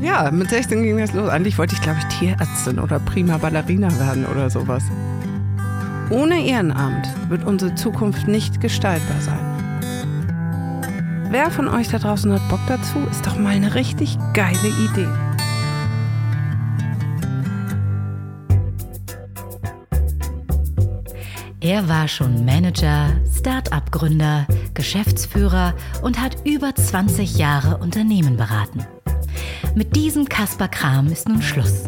Ja, mit 16 ging das los. Eigentlich wollte ich, glaube ich, Tierärztin oder prima Ballerina werden oder sowas. Ohne Ehrenamt wird unsere Zukunft nicht gestaltbar sein. Wer von euch da draußen hat Bock dazu? Ist doch mal eine richtig geile Idee. Er war schon Manager, Start-up-Gründer, Geschäftsführer und hat über 20 Jahre Unternehmen beraten. Mit diesem Kasper Kram ist nun Schluss.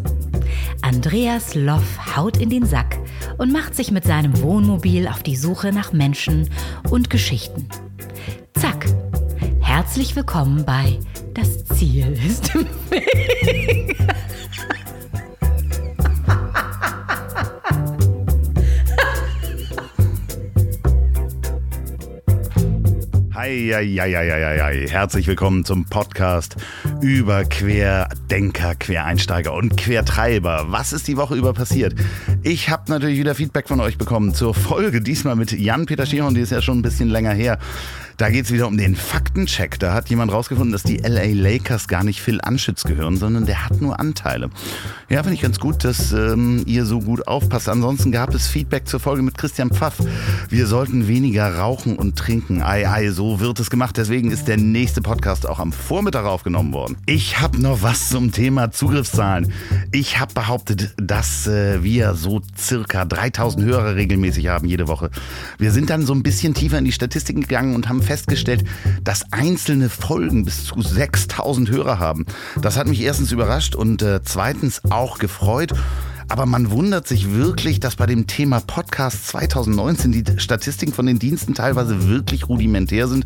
Andreas Loff haut in den Sack und macht sich mit seinem Wohnmobil auf die Suche nach Menschen und Geschichten. Zack. Herzlich willkommen bei Das Ziel ist im Weg. Eieieiei. Herzlich willkommen zum Podcast über Querdenker, Quereinsteiger und Quertreiber. Was ist die Woche über passiert? Ich habe natürlich wieder Feedback von euch bekommen zur Folge, diesmal mit Jan-Peter Schierhorn, die ist ja schon ein bisschen länger her. Da geht es wieder um den Faktencheck. Da hat jemand rausgefunden, dass die LA Lakers gar nicht Phil Anschütz gehören, sondern der hat nur Anteile. Ja, finde ich ganz gut, dass ähm, ihr so gut aufpasst. Ansonsten gab es Feedback zur Folge mit Christian Pfaff. Wir sollten weniger rauchen und trinken. Ei, ei, so wird es gemacht. Deswegen ist der nächste Podcast auch am Vormittag aufgenommen worden. Ich habe noch was zum Thema Zugriffszahlen. Ich habe behauptet, dass äh, wir so circa 3000 Hörer regelmäßig haben jede Woche. Wir sind dann so ein bisschen tiefer in die Statistiken gegangen und haben festgestellt, dass einzelne Folgen bis zu 6000 Hörer haben. Das hat mich erstens überrascht und äh, zweitens auch gefreut. Aber man wundert sich wirklich, dass bei dem Thema Podcast 2019 die Statistiken von den Diensten teilweise wirklich rudimentär sind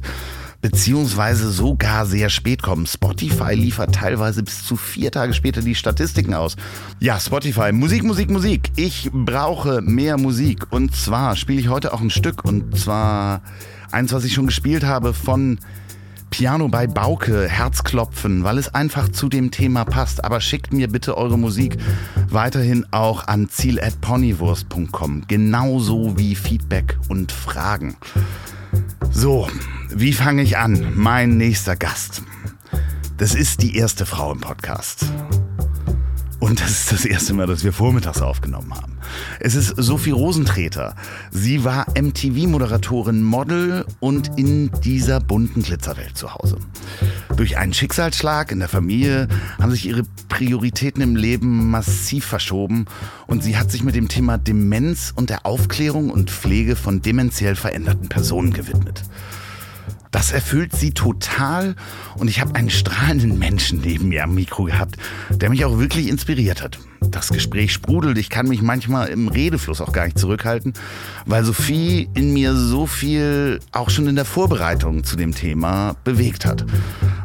beziehungsweise sogar sehr spät kommen. Spotify liefert teilweise bis zu vier Tage später die Statistiken aus. Ja, Spotify, Musik, Musik, Musik. Ich brauche mehr Musik und zwar spiele ich heute auch ein Stück und zwar Eins, was ich schon gespielt habe von Piano bei Bauke, Herzklopfen, weil es einfach zu dem Thema passt. Aber schickt mir bitte eure Musik weiterhin auch an ziel.ponywurst.com. Genauso wie Feedback und Fragen. So, wie fange ich an? Mein nächster Gast. Das ist die erste Frau im Podcast. Und das ist das erste Mal, dass wir vormittags aufgenommen haben. Es ist Sophie Rosentreter. Sie war MTV-Moderatorin, Model und in dieser bunten Glitzerwelt zu Hause. Durch einen Schicksalsschlag in der Familie haben sich ihre Prioritäten im Leben massiv verschoben und sie hat sich mit dem Thema Demenz und der Aufklärung und Pflege von dementiell veränderten Personen gewidmet. Das erfüllt sie total und ich habe einen strahlenden Menschen neben mir am Mikro gehabt, der mich auch wirklich inspiriert hat. Das Gespräch sprudelt, ich kann mich manchmal im Redefluss auch gar nicht zurückhalten, weil Sophie in mir so viel auch schon in der Vorbereitung zu dem Thema bewegt hat.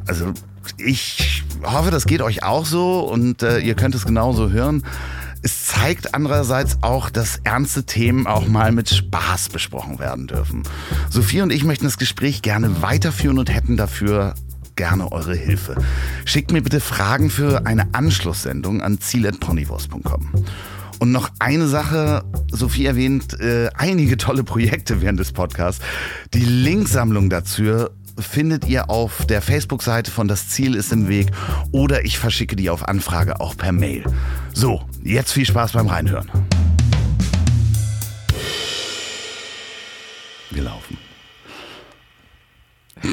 Also ich hoffe, das geht euch auch so und äh, ihr könnt es genauso hören. Es zeigt andererseits auch, dass ernste Themen auch mal mit Spaß besprochen werden dürfen. Sophie und ich möchten das Gespräch gerne weiterführen und hätten dafür gerne eure Hilfe. Schickt mir bitte Fragen für eine Anschlusssendung an ziel.ponywurst.com. Und noch eine Sache, Sophie erwähnt äh, einige tolle Projekte während des Podcasts. Die Linksammlung dazu findet ihr auf der Facebook-Seite von Das Ziel ist im Weg oder ich verschicke die auf Anfrage auch per Mail. So, jetzt viel Spaß beim Reinhören. Wir laufen.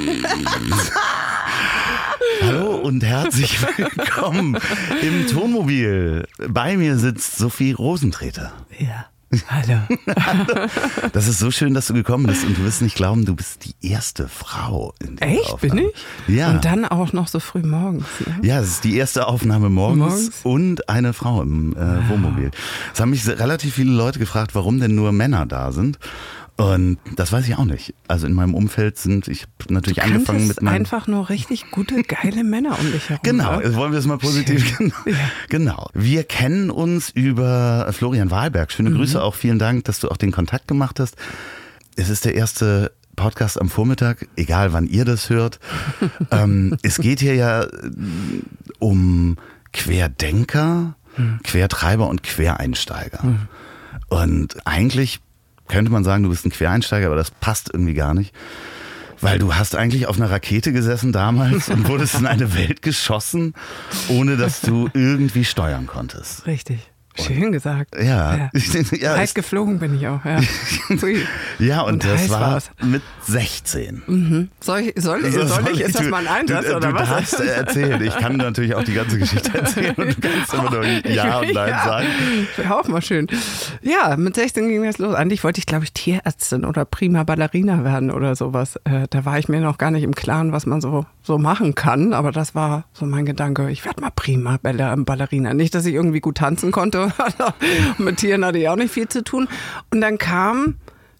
Hallo und herzlich willkommen im Tonmobil. Bei mir sitzt Sophie Rosentreter. Ja. Hallo. Das ist so schön, dass du gekommen bist und du wirst nicht glauben, du bist die erste Frau in der Echt? Aufnahme. Bin ich? Ja. Und dann auch noch so früh morgens. Ne? Ja, es ist die erste Aufnahme morgens, Morgens? und eine Frau im äh, Wohnmobil. Es haben mich relativ viele Leute gefragt, warum denn nur Männer da sind. Und das weiß ich auch nicht. Also in meinem Umfeld sind, ich habe natürlich angefangen mit meinem. einfach nur richtig gute, geile Männer um dich herum. Genau, jetzt wollen wir es mal positiv. Genau. genau. Wir kennen uns über Florian Wahlberg. Schöne Mhm. Grüße auch. Vielen Dank, dass du auch den Kontakt gemacht hast. Es ist der erste Podcast am Vormittag, egal wann ihr das hört. ähm, es geht hier ja äh, um Querdenker, Mhm. Quertreiber und Quereinsteiger. Und eigentlich könnte man sagen, du bist ein Quereinsteiger, aber das passt irgendwie gar nicht. Weil du hast eigentlich auf einer Rakete gesessen damals und wurdest in eine Welt geschossen, ohne dass du irgendwie steuern konntest. Richtig. Schön gesagt. Ja. ja. Heiß geflogen bin ich auch, ja. ja, und, und das war war's. mit 16. Mhm. Soll ich, soll, ich, soll, soll ich, ist das mal ein Einsatz du, oder du was? Du darfst erzählen. Ich kann natürlich auch die ganze Geschichte erzählen und du kannst immer nur Ja und Nein ja. sagen. Wäre auch mal schön. Ja, mit 16 ging das los. Eigentlich wollte ich, glaube ich, Tierärztin oder prima Ballerina werden oder sowas. Äh, da war ich mir noch gar nicht im Klaren, was man so, so machen kann. Aber das war so mein Gedanke. Ich werde mal prima Ballerina. Nicht, dass ich irgendwie gut tanzen konnte mit Tieren hatte ich auch nicht viel zu tun. Und dann kam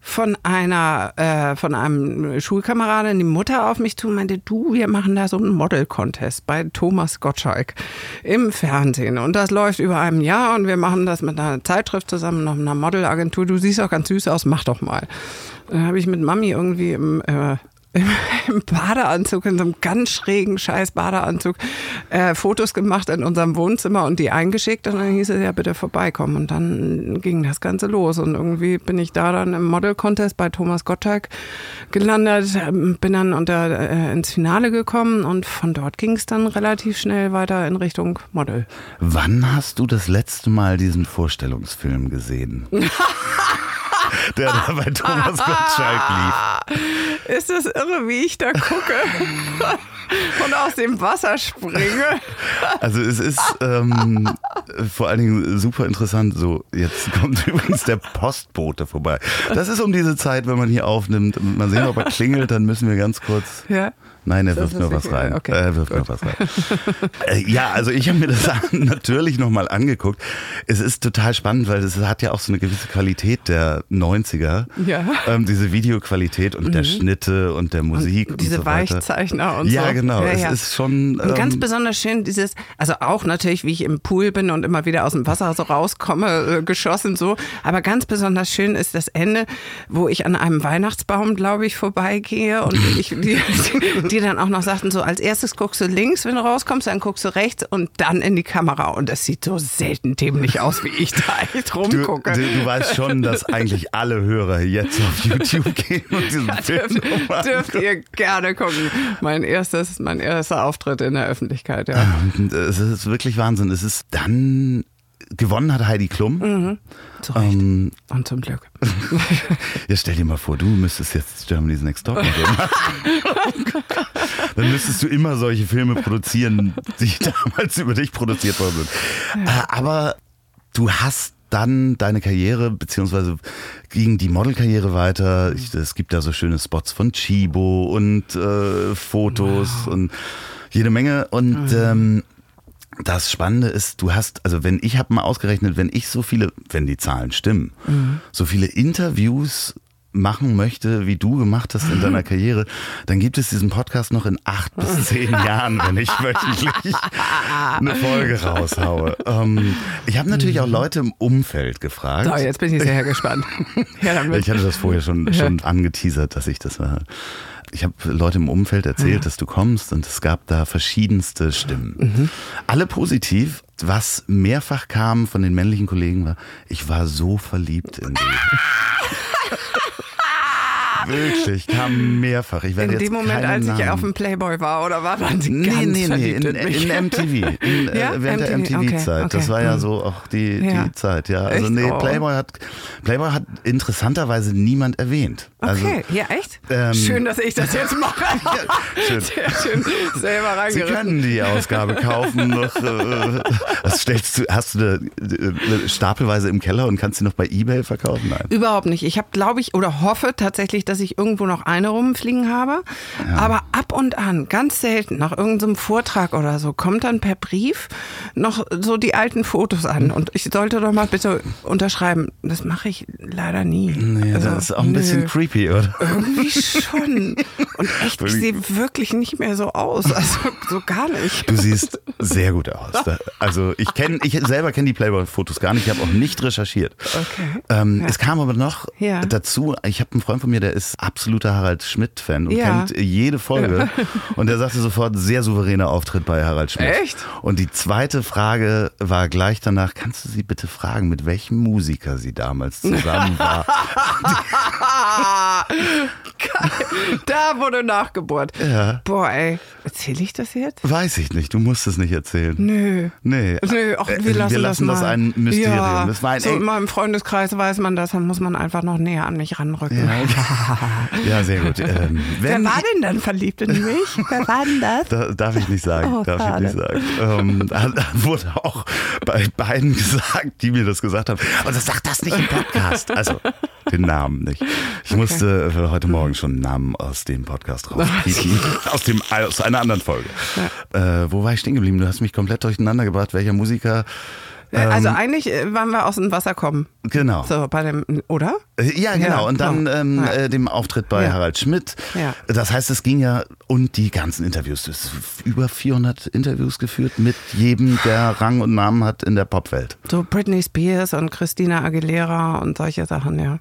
von einer, äh, von einem Schulkameraden die Mutter auf mich zu und meinte, du, wir machen da so einen Model-Contest bei Thomas Gottschalk im Fernsehen. Und das läuft über einem Jahr und wir machen das mit einer Zeitschrift zusammen, noch einer Modelagentur. Du siehst auch ganz süß aus, mach doch mal. Dann habe ich mit Mami irgendwie im äh, im Badeanzug, in so einem ganz schrägen scheiß Badeanzug, äh, Fotos gemacht in unserem Wohnzimmer und die eingeschickt und dann hieß es ja bitte vorbeikommen und dann ging das Ganze los und irgendwie bin ich da dann im Model Contest bei Thomas Gottschalk gelandet, ähm, bin dann unter, äh, ins Finale gekommen und von dort ging es dann relativ schnell weiter in Richtung Model. Wann hast du das letzte Mal diesen Vorstellungsfilm gesehen? der da bei Thomas Gottschalk lief. Ist das irre, wie ich da gucke? und aus dem Wasser springe. Also es ist ähm, vor allen Dingen super interessant. So, jetzt kommt übrigens der Postbote vorbei. Das ist um diese Zeit, wenn man hier aufnimmt. Mal sehen, ob er klingelt, dann müssen wir ganz kurz. Ja. Nein, er wirft nur was rein. Okay. Er wirft nur was rein. äh, ja, also ich habe mir das natürlich nochmal angeguckt. Es ist total spannend, weil es hat ja auch so eine gewisse Qualität der 90er. Ja. Ähm, diese Videoqualität und mhm. der Schnitte und der Musik. Und, und diese so Weichzeichner und ja, so. Genau. Ja, ja, Es ist schon. Ähm, ganz besonders schön dieses, also auch natürlich, wie ich im Pool bin und immer wieder aus dem Wasser so rauskomme, äh, geschossen so. Aber ganz besonders schön ist das Ende, wo ich an einem Weihnachtsbaum, glaube ich, vorbeigehe und ich die, die die dann auch noch sagten, so als erstes guckst du links, wenn du rauskommst, dann guckst du rechts und dann in die Kamera. Und das sieht so selten dämlich aus, wie ich da echt rumgucke. Du, du, du weißt schon, dass eigentlich alle Hörer jetzt auf YouTube gehen und diesen ja, Film dürft, dürft ihr gerne gucken. Mein erstes, mein erster Auftritt in der Öffentlichkeit, ja. Es ist wirklich Wahnsinn. Es ist dann gewonnen hat Heidi Klum. Mhm. Zu Recht. Ähm, Und zum Glück. Jetzt stell dir mal vor, du müsstest jetzt Germany's Next Top machen. Dann müsstest du immer solche Filme produzieren, die damals über dich produziert worden sind. Ja. Äh, aber du hast dann deine Karriere, beziehungsweise ging die Modelkarriere weiter. Ich, es gibt da so schöne Spots von Chibo und äh, Fotos wow. und jede Menge. Und mhm. ähm, das Spannende ist, du hast, also wenn ich habe mal ausgerechnet, wenn ich so viele, wenn die Zahlen stimmen, mhm. so viele Interviews machen möchte, wie du gemacht hast in deiner Karriere, dann gibt es diesen Podcast noch in acht bis zehn Jahren, wenn ich wöchentlich eine Folge raushaue. Ähm, ich habe natürlich auch Leute im Umfeld gefragt. So, jetzt bin ich sehr gespannt. Ja, ich hatte das vorher schon, schon angeteasert, dass ich das war. Ich habe Leute im Umfeld erzählt, ja. dass du kommst und es gab da verschiedenste Stimmen. Mhm. Alle positiv. Was mehrfach kam von den männlichen Kollegen war, ich war so verliebt in dich. Wirklich, kam mehrfach. Ich werde in dem Moment, als Namen. ich auf dem Playboy war, oder war man sie nee, ganz nee, nee, in, in, in MTV, in, äh, ja? während der MTV-Zeit. Okay, okay. Das war ja hm. so auch die, die ja. Zeit. Ja, also echt? nee, oh. Playboy hat Playboy hat interessanterweise niemand erwähnt. Also, okay, ja echt? Ähm, schön, dass ich das jetzt mache. schön. Sehr schön, selber Sie können die Ausgabe kaufen. noch, äh, was stellst du? Hast du eine, stapelweise im Keller und kannst sie noch bei eBay verkaufen? Nein. Überhaupt nicht. Ich habe, glaube ich, oder hoffe tatsächlich, dass ich irgendwo noch eine rumfliegen habe. Ja. Aber ab und an, ganz selten, nach irgendeinem Vortrag oder so, kommt dann per Brief noch so die alten Fotos an. Und ich sollte doch mal bitte unterschreiben. Das mache ich leider nie. Nee, also, das ist auch ein nö. bisschen creepy, oder? Irgendwie schon. Und echt, ich sehe wirklich nicht mehr so aus. Also so gar nicht. Du siehst sehr gut aus. Also ich kenne, ich selber kenne die Playboy-Fotos gar nicht. Ich habe auch nicht recherchiert. Okay. Ähm, ja. Es kam aber noch ja. dazu, ich habe einen Freund von mir, der ist absoluter Harald Schmidt-Fan und ja. kennt jede Folge. Und der sagte sofort, sehr souveräner Auftritt bei Harald Schmidt. Echt? Und die zweite Frage war gleich danach, kannst du sie bitte fragen, mit welchem Musiker sie damals zusammen war? Da wurde Nachgeburt. Ja. Boah, ey. Erzähle ich das jetzt? Weiß ich nicht, du musst es nicht erzählen. Nö. Nee. Nö, ach, Äh, wir lassen, wir lassen das, das mal. ein Mysterium. Ja, Das war ein so in meinem Freundeskreis weiß man das, dann muss man einfach noch näher an mich ranrücken. Ja, sehr gut. Ähm, Wer war denn dann verliebt in mich? Wer war denn das? Da, darf ich nicht sagen. Oh, darf ich nicht sagen. Ähm, da, da wurde auch bei beiden gesagt, die mir das gesagt haben. Und das sagt das nicht im Podcast. Also den Namen nicht. Ich musste für heute Morgen schon einen Namen aus dem Podcast rauspiepen. aus, dem, aus einer anderen Folge. Äh, wo war ich stehen geblieben? Du hast mich komplett durcheinander gebracht. Welcher Musiker? Also eigentlich äh, waren wir aus dem Wasser kommen. Genau. So, bei dem, oder? Äh, Ja, genau. Ja, und dann genau. ähm, Ja. äh, dem Auftritt bei Ja. Harald Schmidt. Ja. Das heißt, es ging ja und die ganzen Interviews. Es über 400 Interviews geführt mit jedem, der Rang und Namen hat in der Popwelt. So Britney Spears und Christina Aguilera und solche Sachen, ja.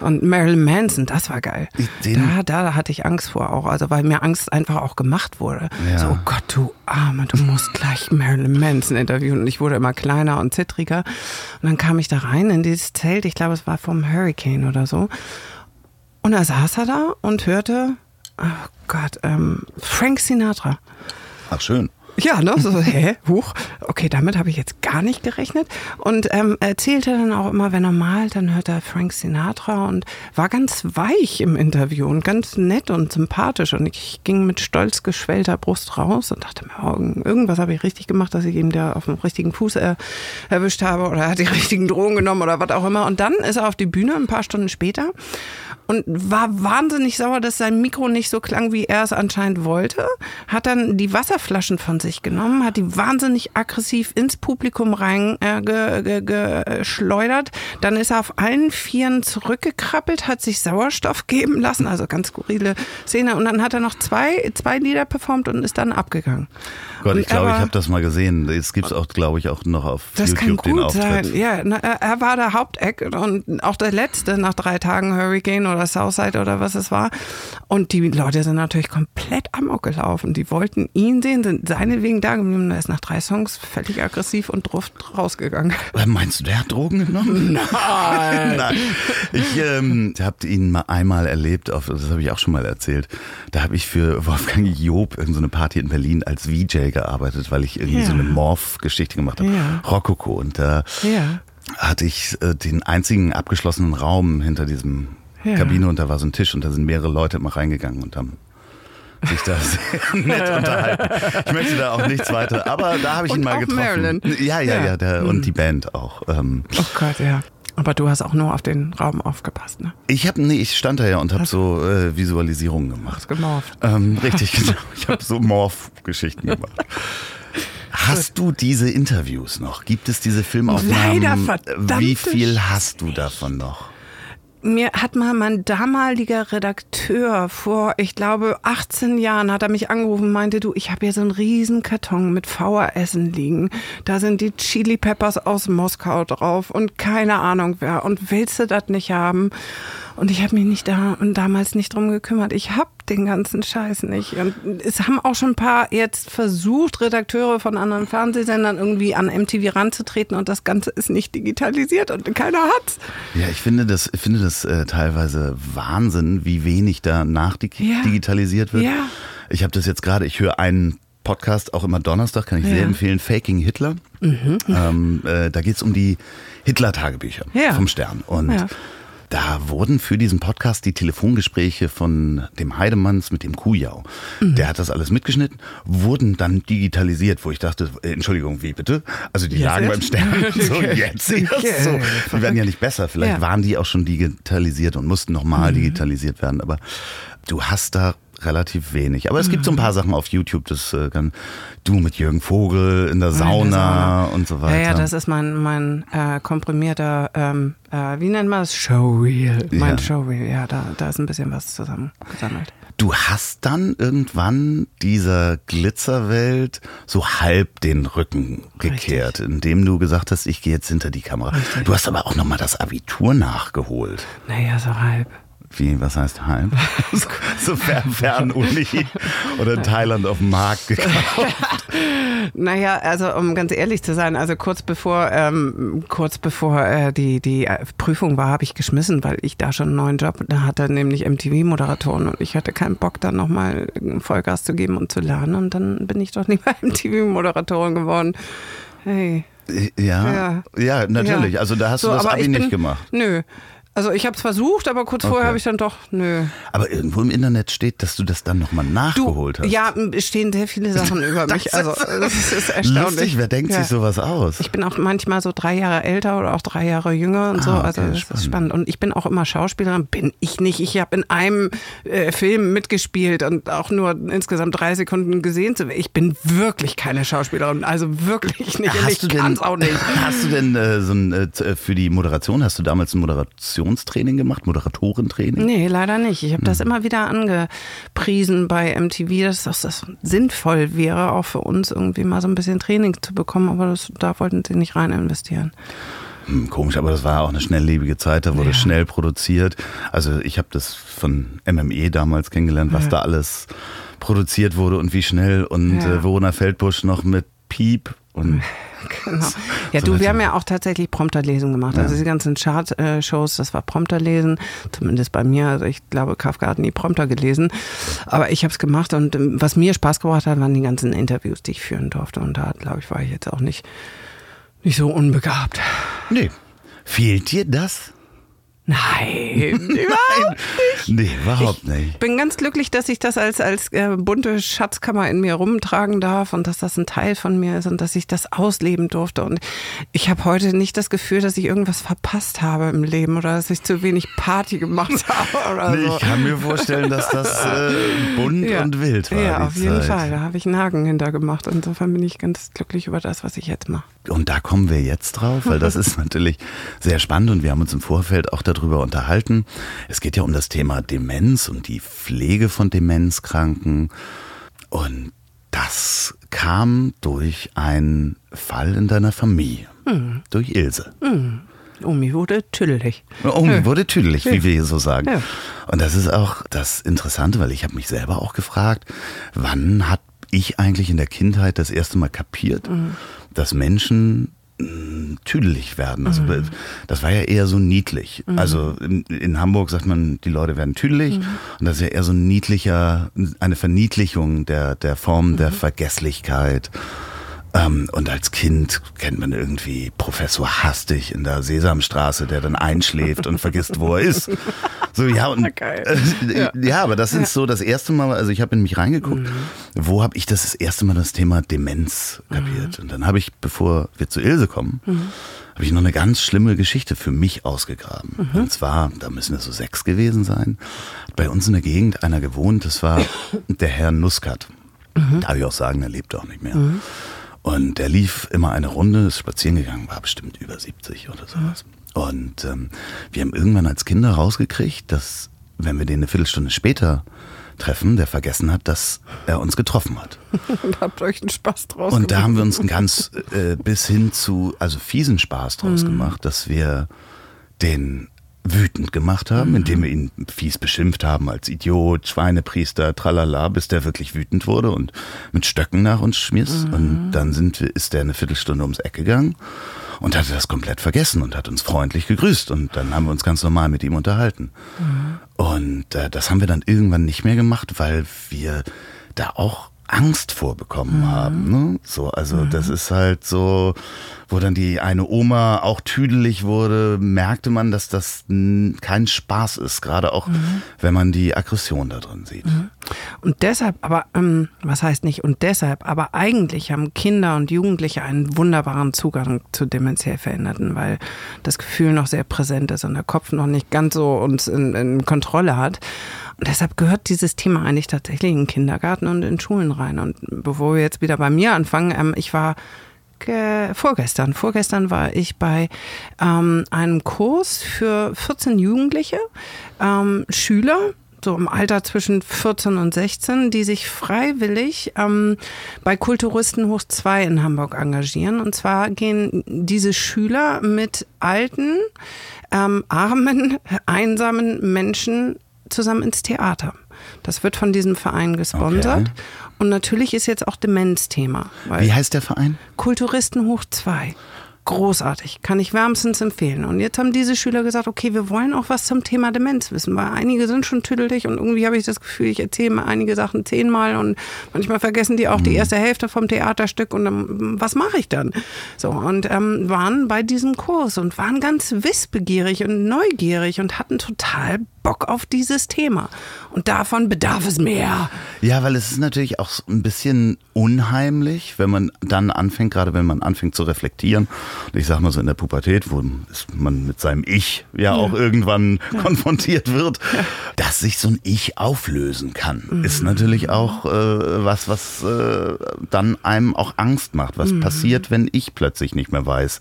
Und Marilyn Manson, das war geil. Den- Da, da hatte ich Angst vor auch, also weil mir Angst einfach auch gemacht wurde. Ja. So, oh Gott, du Arme, du musst gleich Marilyn Manson interviewen. Und ich wurde immer kleiner und zittriger. Und dann kam ich da rein in dieses Zelt, ich glaube, es war vom Hurricane oder so. Und da saß er da und hörte, oh Gott, ähm, Frank Sinatra. Ach, schön. Ja, ne? So, hä? Huch. Okay, damit habe ich jetzt gar nicht gerechnet. Und ähm, erzählte dann auch immer, wenn er malt, dann hört er Frank Sinatra und war ganz weich im Interview und ganz nett und sympathisch. Und ich ging mit stolz geschwellter Brust raus und dachte mir, oh, irgendwas habe ich richtig gemacht, dass ich ihm da auf dem richtigen Fuß er, erwischt habe oder er hat die richtigen Drogen genommen oder was auch immer. Und dann ist er auf die Bühne ein paar Stunden später und war wahnsinnig sauer, dass sein Mikro nicht so klang, wie er es anscheinend wollte. Hat dann die Wasserflaschen von sich genommen, hat die wahnsinnig aggressiv ins Publikum reingeschleudert. Äh, ge, dann ist er auf allen Vieren zurückgekrabbelt, hat sich Sauerstoff geben lassen, also ganz skurrile Szene. Und dann hat er noch zwei, zwei Lieder performt und ist dann abgegangen. Gott, ich glaube, ich habe das mal gesehen. Es gibt auch, glaube ich, auch noch auf das kann YouTube den gut Auftritt. sein. Ja, na, er war der Haupteck und auch der letzte nach drei Tagen Hurricane oder Southside oder was es war. Und die Leute sind natürlich komplett amok gelaufen. Die wollten ihn sehen, sind seinetwegen da geblieben. Er ist nach drei Songs völlig aggressiv und druft rausgegangen. Äh, Meinst du, der hat Drogen genommen? Nein. Nein. Ich ähm, habe ihn mal einmal erlebt, auf, das habe ich auch schon mal erzählt. Da habe ich für Wolfgang Job irgendeine so Party in Berlin als VJ gearbeitet, weil ich irgendwie Ja. so eine Morph-Geschichte gemacht habe. Ja. Rokoko. Und da Ja. hatte ich äh, den einzigen abgeschlossenen Raum hinter diesem. Kabine und da war so ein Tisch und da sind mehrere Leute immer reingegangen und haben sich da sehr nett unterhalten. Ich möchte da auch nichts weiter, aber da habe ich Und ihn mal auch getroffen. Marilyn. Ja, ja, ja, der, und die Band auch. Ähm, Oh Gott, ja. Aber du hast auch nur auf den Raum aufgepasst, ne? ich habe, nee, ich stand da ja und habe so äh, Visualisierungen gemacht. Hast gemorft. Ähm, richtig, genau. Ich habe so Morph-Geschichten gemacht. Hast du diese Interviews noch? Gibt es diese Filmaufnahmen? Leider, verdammte Wie viel hast du davon noch? Mir hat mal mein damaliger Redakteur vor, ich glaube, 18 Jahren hat er mich angerufen und meinte, du, ich habe hier so einen riesen Karton mit VHSen liegen. Da sind die Chili Peppers aus Moskau drauf und keine Ahnung wer. Und willst du das nicht haben? Und ich habe mich nicht da und damals nicht drum gekümmert. Ich habe den ganzen Scheiß nicht. Und es haben auch schon ein paar jetzt versucht, Redakteure von anderen Fernsehsendern irgendwie an MTV ranzutreten und das Ganze ist nicht digitalisiert und keiner hat's. Ja, ich finde das, ich finde das äh, teilweise Wahnsinn, wie wenig da nachdigitalisiert wird. Ja. Ich habe das jetzt gerade, ich höre einen Podcast auch immer Donnerstag, kann ich sehr Ja. empfehlen, Faking Hitler. Ähm, äh, da geht's um die Hitler-Tagebücher Ja. vom Stern. Und Ja. Da wurden für diesen Podcast die Telefongespräche von dem Heidemanns mit dem Kujau, der hat das alles mitgeschnitten, wurden dann digitalisiert, wo ich dachte, äh, Entschuldigung, wie bitte? Also die Jetzt lagen beim? Stern so jetzt. Erst so. Die werden ja nicht besser. Vielleicht Ja. Mhm. waren die auch schon digitalisiert und mussten nochmal digitalisiert werden. Aber du hast da relativ wenig. Aber es gibt Mhm. so ein paar Sachen auf YouTube, das äh, kann du mit Jürgen Vogel in der Sauna, und so weiter. Ja, ja, das ist mein, mein äh, komprimierter, ähm, äh, wie nennt man das? Showreel. Mein Ja. Showreel, ja, da, da ist ein bisschen was zusammengesammelt. Du hast dann irgendwann dieser Glitzerwelt so halb den Rücken gekehrt, indem du gesagt hast, ich gehe jetzt hinter die Kamera. Du hast aber auch nochmal das Abitur nachgeholt. Naja, so halb. Wie, was heißt halb? so, so Fern Fernuni oder in Thailand auf dem Markt gekauft. Naja, also um ganz ehrlich zu sein, also kurz bevor, ähm, kurz bevor äh, die, die äh, Prüfung war, habe ich geschmissen, weil ich da schon einen neuen Job da hatte, nämlich MTV-Moderatoren und ich hatte keinen Bock, dann nochmal Vollgas zu geben und zu lernen und dann bin ich doch nicht mehr MTV-Moderatorin geworden. Hey. Ja, ja, ja natürlich. Also da hast so, du das Abi bin, nicht gemacht. Nö. Also ich habe es versucht, aber kurz okay. vorher habe ich dann doch, nö. Aber irgendwo im Internet steht, dass du das dann nochmal nachgeholt du, hast. Ja, es stehen sehr viele Sachen über mich. Also das ist erstaunlich. Lustig, wer denkt ja. sich sowas aus? Ich bin auch manchmal so drei Jahre älter oder auch drei Jahre jünger und ah, so. Also okay, das spannend. ist spannend. Und ich bin auch immer Schauspielerin. Bin ich nicht. Ich habe in einem äh, Film mitgespielt und auch nur insgesamt drei Sekunden gesehen. Ich bin wirklich keine Schauspielerin. Also wirklich nicht. Hast und ich kann es auch nicht. Hast du denn äh, so ein, äh, für die Moderation, hast du damals eine Moderation Moderationstraining gemacht, Moderatorentraining? Nee, leider nicht. Ich habe das hm. immer wieder angepriesen bei MTV, dass das sinnvoll wäre, auch für uns irgendwie mal so ein bisschen Training zu bekommen, aber das, da wollten sie nicht rein investieren. Hm, komisch, aber das war auch eine schnelllebige Zeit, da wurde ja. schnell produziert. Also ich habe das von MME damals kennengelernt, was ja. da alles produziert wurde und wie schnell und ja. äh, Verona Feldbusch noch mit Piep und genau. Ja, so du, wir haben ja auch tatsächlich Prompterlesen gemacht. Ja. Also die ganzen Chart-Shows, das war Prompterlesen, zumindest bei mir. Also ich glaube, Kafka hat nie Prompter gelesen, aber ich habe es gemacht und ähm, was mir Spaß gebracht hat, waren die ganzen Interviews, die ich führen durfte. Und da, glaube ich, war ich jetzt auch nicht, nicht so unbegabt. Nee. Fehlt dir das? Nein, überhaupt nicht. Nee, überhaupt nicht. Ich bin ganz glücklich, dass ich das als, als äh, bunte Schatzkammer in mir rumtragen darf und dass das ein Teil von mir ist und dass ich das ausleben durfte. Und ich habe heute nicht das Gefühl, dass ich irgendwas verpasst habe im Leben oder dass ich zu wenig Party gemacht habe. Oder nee, so. Ich kann mir vorstellen, dass das äh, bunt ja. und wild war. Ja, auf jeden Zeit. Fall. Da habe ich einen Haken hintergemacht. Insofern bin ich ganz glücklich über das, was ich jetzt mache. Und da kommen wir jetzt drauf, weil das ist natürlich sehr spannend und wir haben uns im Vorfeld auch darüber unterhalten. Es geht ja um das Thema Demenz und die Pflege von Demenzkranken. Und das kam durch einen Fall in deiner Familie, hm. durch Ilse. Hm. Omi wurde tüdelig. Omi ja. wurde tüdelig, wie wir hier so sagen. Ja. Und das ist auch das Interessante, weil ich habe mich selber auch gefragt, wann hat ich eigentlich in der Kindheit das erste Mal kapiert, mhm. dass Menschen tüdelig werden. Also mhm. das war ja eher so niedlich. Mhm. Also in, in, Hamburg sagt man, die Leute werden tüdelig mhm. und das ist ja eher so ein niedlicher, eine Verniedlichung der, der Form der mhm. Vergesslichkeit ähm, und als Kind kennt man irgendwie Professor Hastig in der Sesamstraße, der dann einschläft und vergisst, wo er ist. So, ja, und, äh, ja. ja. aber das ist so das erste Mal, also ich habe in mich reingeguckt, mhm. wo habe ich das, das erste Mal das Thema Demenz kapiert? Mhm. Und dann habe ich, bevor wir zu Ilse kommen, mhm. habe ich noch eine ganz schlimme Geschichte für mich ausgegraben. Mhm. Und zwar, da müssen wir so sechs gewesen sein, hat bei uns in der Gegend einer gewohnt, das war der Herr Nuskat. Mhm. Darf ich auch sagen, er lebt auch nicht mehr. Und der lief immer eine Runde, ist spazieren gegangen, war bestimmt über 70 oder sowas. Und ähm, wir haben irgendwann als Kinder rausgekriegt, dass wenn wir den eine Viertelstunde später treffen, der vergessen hat, dass er uns getroffen hat. Und habt euch einen Spaß draus Und da haben wir uns einen ganz äh, bis hin zu, also fiesen Spaß draus mhm. gemacht, dass wir den wütend gemacht haben, mhm. indem wir ihn fies beschimpft haben als Idiot, Schweinepriester, tralala, bis der wirklich wütend wurde und mit Stöcken nach uns schmiss. Mhm. Und dann sind, ist der eine Viertelstunde ums Eck gegangen und hatte das komplett vergessen und hat uns freundlich gegrüßt. Und dann haben wir uns ganz normal mit ihm unterhalten. Mhm. Und äh, das haben wir dann irgendwann nicht mehr gemacht, weil wir da auch Angst vorbekommen mhm. haben. Ne? So, also mhm. das ist halt so, wo dann die eine Oma auch tüdelig wurde, merkte man, dass das kein Spaß ist, gerade auch mhm. wenn man die Aggression da drin sieht. Mhm. Und deshalb, aber ähm, was heißt nicht und deshalb, aber eigentlich haben Kinder und Jugendliche einen wunderbaren Zugang zu demenziell Veränderten, weil das Gefühl noch sehr präsent ist und der Kopf noch nicht ganz so uns in, in Kontrolle hat. Deshalb gehört dieses Thema eigentlich tatsächlich in Kindergarten und in Schulen rein. Und bevor wir jetzt wieder bei mir anfangen, ähm, ich war vorgestern, vorgestern war ich bei ähm, einem Kurs für 14 Jugendliche, ähm, Schüler, so im Alter zwischen 14 und 16, die sich freiwillig ähm, bei Kulturisten hoch 2 in Hamburg engagieren. Und zwar gehen diese Schüler mit alten, ähm, armen, einsamen Menschen zusammen ins Theater. Das wird von diesem Verein gesponsert. Okay. Und natürlich ist jetzt auch Demenz Thema. Wie heißt der Verein? Kulturisten hoch 2. Großartig, kann ich wärmstens empfehlen. Und jetzt haben diese Schüler gesagt, okay, wir wollen auch was zum Thema Demenz wissen, weil einige sind schon tüdelig und irgendwie habe ich das Gefühl, ich erzähle mal einige Sachen zehnmal und manchmal vergessen die auch die erste Hälfte vom Theaterstück und dann, was mache ich dann? So, und ähm, waren bei diesem Kurs und waren ganz wissbegierig und neugierig und hatten total Bock auf dieses Thema. Und davon bedarf es mehr. Ja, weil es ist natürlich auch ein bisschen unheimlich, wenn man dann anfängt, gerade wenn man anfängt zu reflektieren. Und ich sag mal so in der Pubertät, wo man mit seinem Ich ja auch irgendwann konfrontiert wird, dass sich so ein Ich auflösen kann, Mhm. ist natürlich auch äh, was, was äh, dann einem auch Angst macht. Was Mhm. passiert, wenn ich plötzlich nicht mehr weiß?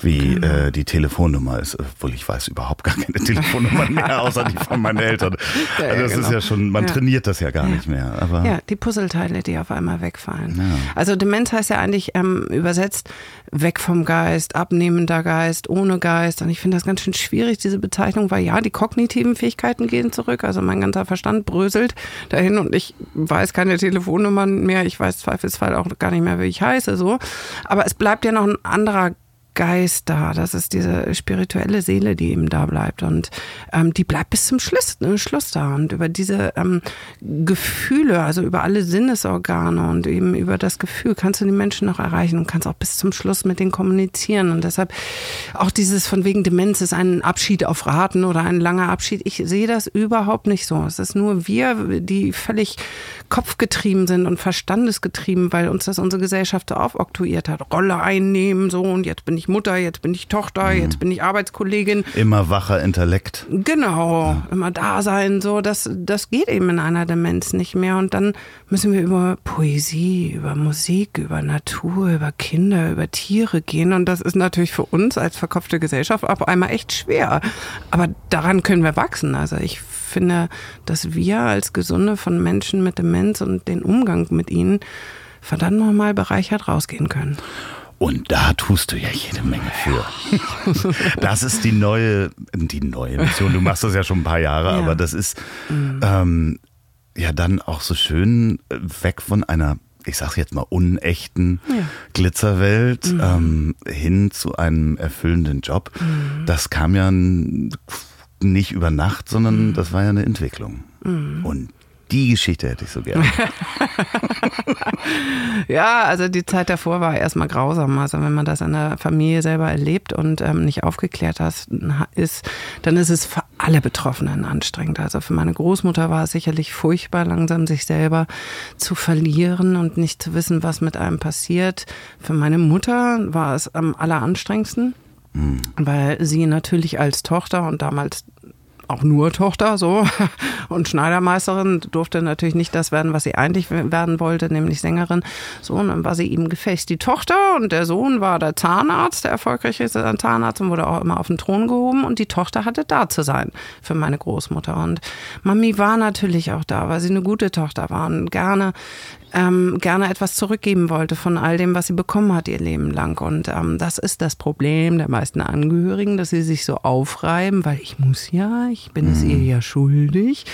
Wie Genau. äh, die Telefonnummer ist, obwohl ich weiß überhaupt gar keine Telefonnummer mehr, außer die von meinen Eltern. Ja, Also das ist genau. ja schon, man Ja. trainiert das ja gar nicht mehr. Aber Ja, die Puzzleteile, die auf einmal wegfallen. Also Demenz heißt ja eigentlich ähm, übersetzt weg vom Geist, abnehmender Geist, ohne Geist. Und ich finde das ganz schön schwierig, diese Bezeichnung, weil ja, die kognitiven Fähigkeiten gehen zurück. Also mein ganzer Verstand bröselt dahin und ich weiß keine Telefonnummern mehr. Ich weiß zweifelsfall auch gar nicht mehr, wie ich heiße. So. Aber es bleibt ja noch ein anderer Geist da. Das ist diese spirituelle Seele, die eben da bleibt. Und ähm, die bleibt bis zum Schluss, ne, Schluss da. Und über diese ähm, Gefühle, also über alle Sinnesorgane und eben über das Gefühl kannst du die Menschen noch erreichen und kannst auch bis zum Schluss mit denen kommunizieren. Und deshalb auch dieses von wegen Demenz ist ein Abschied auf Raten oder ein langer Abschied. Ich sehe das überhaupt nicht so. Es ist nur wir, die völlig kopfgetrieben sind und verstandesgetrieben, weil uns das unsere Gesellschaft so aufoktroyiert hat. Rolle einnehmen, so und jetzt bin ich Mutter, jetzt bin ich Tochter, jetzt bin ich Arbeitskollegin. immer wacher Intellekt. Genau, immer da sein, so, das, das geht eben in einer Demenz nicht mehr. Und dann müssen wir über Poesie, über Musik, über Natur, über Kinder, über Tiere gehen. Und das ist natürlich für uns als verkopfte Gesellschaft auf einmal echt schwer. Aber daran können wir wachsen. Also ich finde, dass wir als Gesunde von Menschen mit Demenz und den Umgang mit ihnen verdammt nochmal bereichert rausgehen können. Und da tust du ja jede Menge für. Das ist die neue, die neue Mission. Du machst das ja schon ein paar Jahre, Ja. Mhm. aber das ist ähm, ja dann auch so schön äh, weg von einer, ich sag's jetzt mal, unechten Ja. Mhm. Glitzerwelt ähm, hin zu einem erfüllenden Job. Mhm. Das kam ja n- nicht über Nacht, Mhm. sondern das war ja eine Entwicklung. Und die Geschichte hätte ich so gerne. Ja, also die Zeit davor war erstmal grausam. Also wenn man das in der Familie selber erlebt und ähm, nicht aufgeklärt hat, ist, dann ist es für alle Betroffenen anstrengend. Also für meine Großmutter war es sicherlich furchtbar, langsam sich selber zu verlieren und nicht zu wissen, was mit einem passiert. Für meine Mutter war es am alleranstrengendsten, weil sie natürlich als Tochter und damals auch nur Tochter so und Schneidermeisterin durfte natürlich nicht das werden, was sie eigentlich werden wollte, nämlich Sängerin. So, und dann war sie ihm gefälligst die Tochter und der Sohn war der Zahnarzt, der erfolgreiche Zahnarzt und wurde auch immer auf den Thron gehoben und die Tochter hatte da zu sein für meine Großmutter. Und Mami war natürlich auch da, weil sie eine gute Tochter war und gerne ähm, gerne etwas zurückgeben wollte von all dem, was sie bekommen hat ihr Leben lang. Und ähm, das ist das Problem der meisten Angehörigen, dass sie sich so aufreiben, weil ich muss ja, ich bin es ihr ja schuldig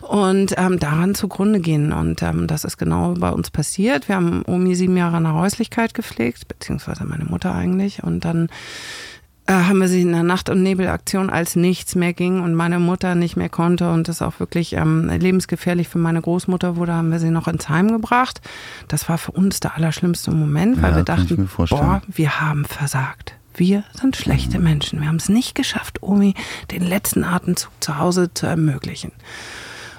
und ähm, daran zugrunde gehen. Und ähm, das ist genau bei uns passiert. Wir haben Omi sieben Jahre in der Häuslichkeit gepflegt, beziehungsweise meine Mutter eigentlich. Und dann äh, haben wir sie in der Nacht- und Nebelaktion, als nichts mehr ging und meine Mutter nicht mehr konnte und das auch wirklich ähm, lebensgefährlich für meine Großmutter wurde, haben wir sie noch ins Heim gebracht. Das war für uns der allerschlimmste Moment, weil Ja, wir dachten, boah, wir haben versagt. Wir sind schlechte Menschen. Wir haben es nicht geschafft, Omi den letzten Atemzug zu Hause zu ermöglichen.